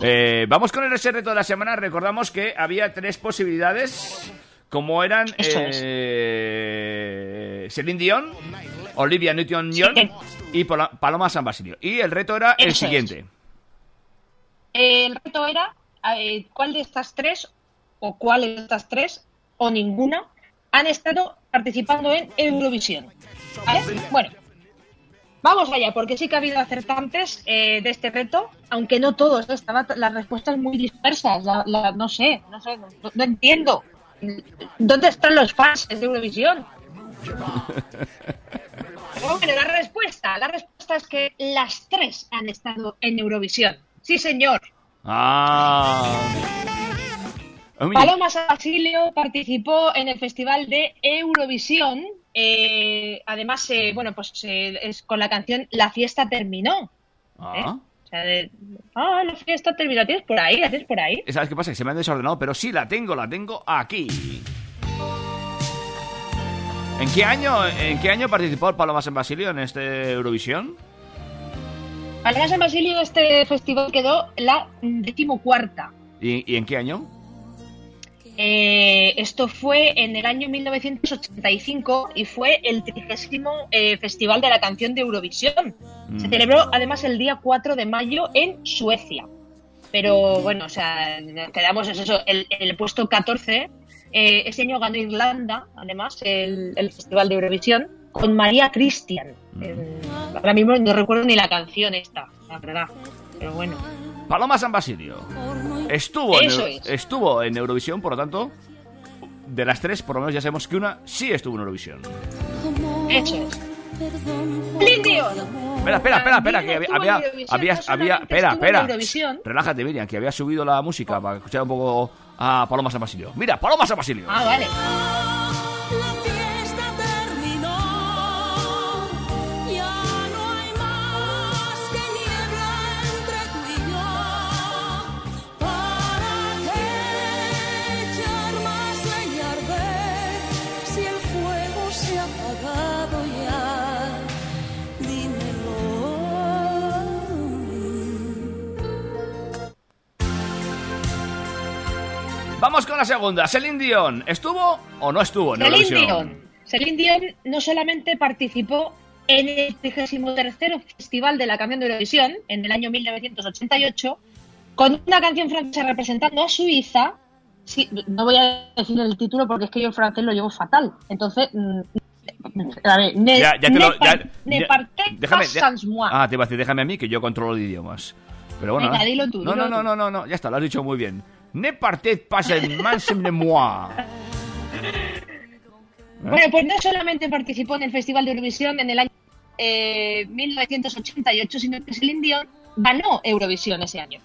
Eh, vamos con el ese reto de la semana. Recordamos que había tres posibilidades, como eran eh, Celine Dion, Olivia Newton-John y Paloma San Basilio. Y el reto era el Eso es. siguiente. El reto era eh, cuál de estas tres, o cuáles de estas tres, o ninguna, han estado participando en Eurovisión. ¿Vale? Bueno, vamos allá, porque sí que ha habido acertantes eh, de este reto, aunque no todos, estaban las respuestas muy dispersas. la- la- no sé, no sé, no, no entiendo. ¿Dónde están los fans de Eurovisión? [LAUGHS] Bueno, la respuesta, la respuesta es que las tres han estado en Eurovisión. Sí, señor. Ah. Paloma Basilio participó en el Festival de Eurovisión. Eh, además, eh, bueno, pues eh, es con la canción La fiesta terminó. ah. O sea, de- ah, la fiesta terminó. ¿La tienes por ahí? ¿La tienes por ahí? ¿Sabes qué pasa? Que se me han desordenado, pero sí la tengo, la tengo aquí. ¿En qué año, en qué año participó Paloma San Basilio en este Eurovisión? Paloma San Basilio en este festival quedó la decimocuarta. ¿Y, y en qué año? Eh, esto fue en el año 1985 y fue el trigésimo eh, Festival de la Canción de Eurovisión. Se Mm. celebró además el día 4 de mayo en Suecia. Pero bueno, o sea, quedamos en eso, el, el puesto 14. eh, ese año ganó Irlanda, además, el, el Festival de Eurovisión, con María Christian. Eh, ahora mismo no recuerdo ni la canción esta, la verdad. Pero bueno. Paloma San Basilio. Estuvo en, Eso Eu- es. estuvo en Eurovisión, por lo tanto, de las tres, por lo menos ya sabemos que una sí estuvo en Eurovisión. Eso es. Espera, espera, espera, espera, que había, había, había, había- espera, espera. Relájate, Miriam, que había subido la música para escuchar un poco a Paloma San Basilio. Mira, Paloma San Basilio. Ah, vale. La segunda. Celine Dion, ¿estuvo o no estuvo en Celine? Dion. Celine Dion no solamente participó en el 33 Festival de la Canción de Eurovisión en el año 1988 con una canción francesa representando a Suiza. Sí, no voy a decir el título porque es que yo el francés lo llevo fatal. Entonces, mm, a ver, ne, Ya, ya te ne lo. par- ya- ne ya- partez déjame. ah, te iba a decir, déjame a mí que yo controlo de idiomas. Pero bueno. Venga, dilo tú, No, dilo no, no, no, no, no, ya está, lo has dicho muy bien. Ne partez pas en más de moi. [LAUGHS] Bueno, pues no solamente participó en el Festival de Eurovisión en el año eh, 1988, sino que Celine Dion ganó Eurovisión ese año.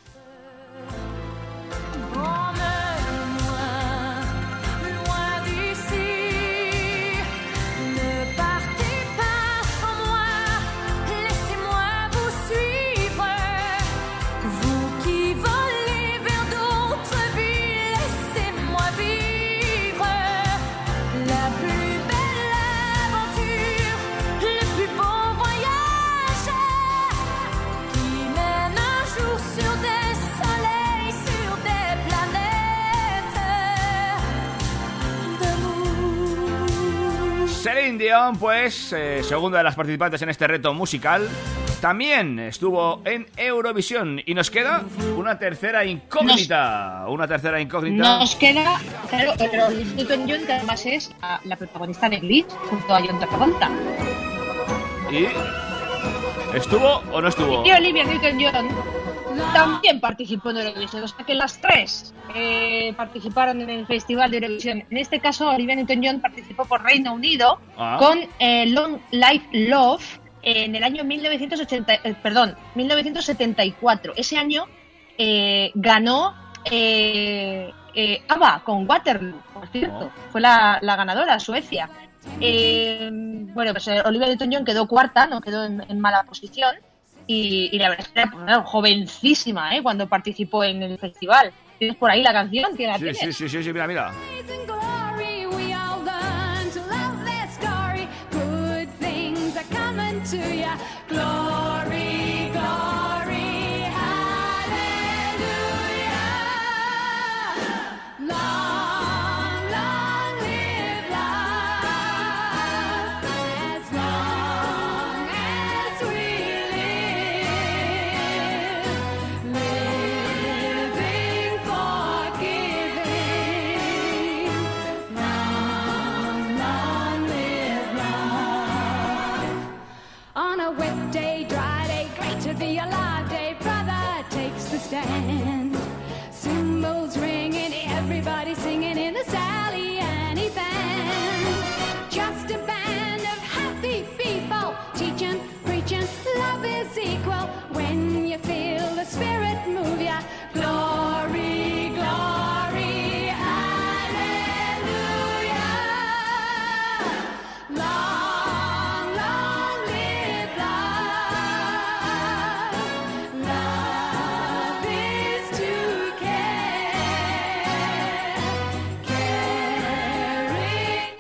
Celine Dion, pues, eh, segunda de las participantes en este reto musical, también estuvo en Eurovisión. Y nos queda una tercera incógnita. Una tercera incógnita. Nos queda, claro, pero Newton John, que además es ah, la protagonista de Glitch, junto a John Travolta. ¿Y estuvo o no estuvo? Y Olivia Newton-John también participó en Eurovisión, o sea que las tres eh, participaron en el Festival de Eurovisión. En este caso, Olivia Newton-John participó por Reino Unido Ah. con eh, Long Life Love en el año 1980, eh, perdón, 1974. Ese año eh, ganó eh, ABBA con Waterloo, por cierto. Fue la, la ganadora, Suecia. Eh, bueno, pues Olivia Newton-John quedó cuarta, no quedó en, en mala posición. Y, y la verdad es que era era jovencísima ¿eh? cuando participó en el festival. ¿Tienes por ahí la canción? ¿Quién la Sí, tienes? sí, sí, sí, sí, mira, mira. to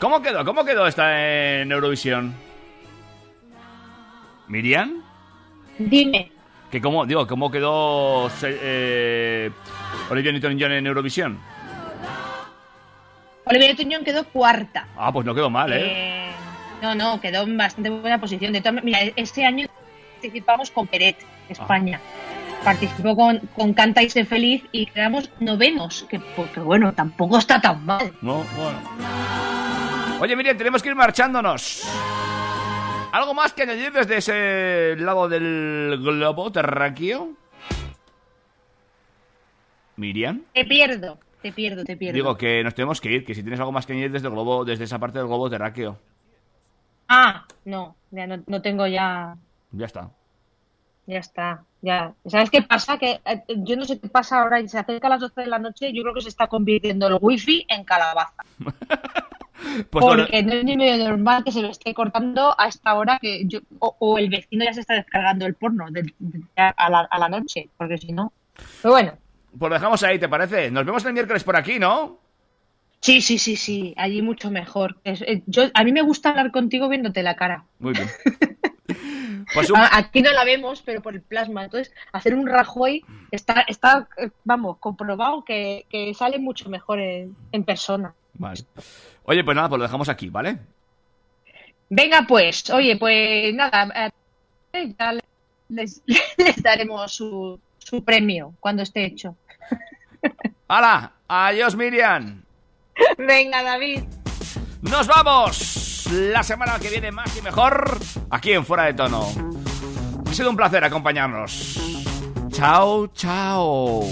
¿Cómo quedó? ¿Cómo quedó esta en Eurovisión? ¿Miriam? Dime. ¿Que cómo, digo, ¿Cómo quedó eh, Olivia Newton-John en Eurovisión? Olivia Tuñón quedó cuarta. Ah, pues no quedó mal, ¿eh? Eh, no, no, quedó en bastante buena posición. De todas- mira, este año participamos con Peret, España. Participó con, con Canta y Sé Feliz y quedamos novenos, que, pues, que bueno, tampoco está tan mal. No, bueno. Oye, Miriam, tenemos que ir marchándonos. ¿Algo más que añadir desde ese lado del globo terráqueo? Miriam. Te pierdo, te pierdo, te pierdo. Digo que nos tenemos que ir, que si tienes algo más que añadir desde el globo, desde esa parte del globo terráqueo. Ah, no, ya no, no tengo ya, Ya está. ya está, ya. ¿Sabes qué pasa? Que eh, yo no sé qué pasa ahora, y se acerca a las 12 de la noche, yo creo que se está convirtiendo el wifi en calabaza. [LAUGHS] [LAUGHS] Pues Porque no es ni medio normal que se lo esté cortando a esta hora que yo, o, o el vecino ya se está descargando el porno de- a, la, a la noche, porque si no. Pero bueno, pues lo dejamos ahí, ¿te parece? Nos vemos el miércoles por aquí, ¿no? sí, sí, sí, sí, allí mucho mejor. Es- eh, yo, a mí me gusta hablar contigo viéndote la cara. Muy bien. [LAUGHS] Pues un- Aquí no la vemos, pero por el plasma. Entonces, hacer un Rajoy está, está eh, vamos, comprobado que, que sale mucho mejor en, en persona. Vale. Oye, pues nada, pues lo dejamos aquí, ¿vale? Venga, pues, oye, pues nada, eh, ya les, [LAUGHS] les daremos su, su premio cuando esté hecho. ¡Hala! ¡Adiós, Miriam! Venga, David. ¡Nos vamos! La semana que viene más y mejor aquí en Fuera de Tono. Ha sido un placer acompañarnos. Chao, chao.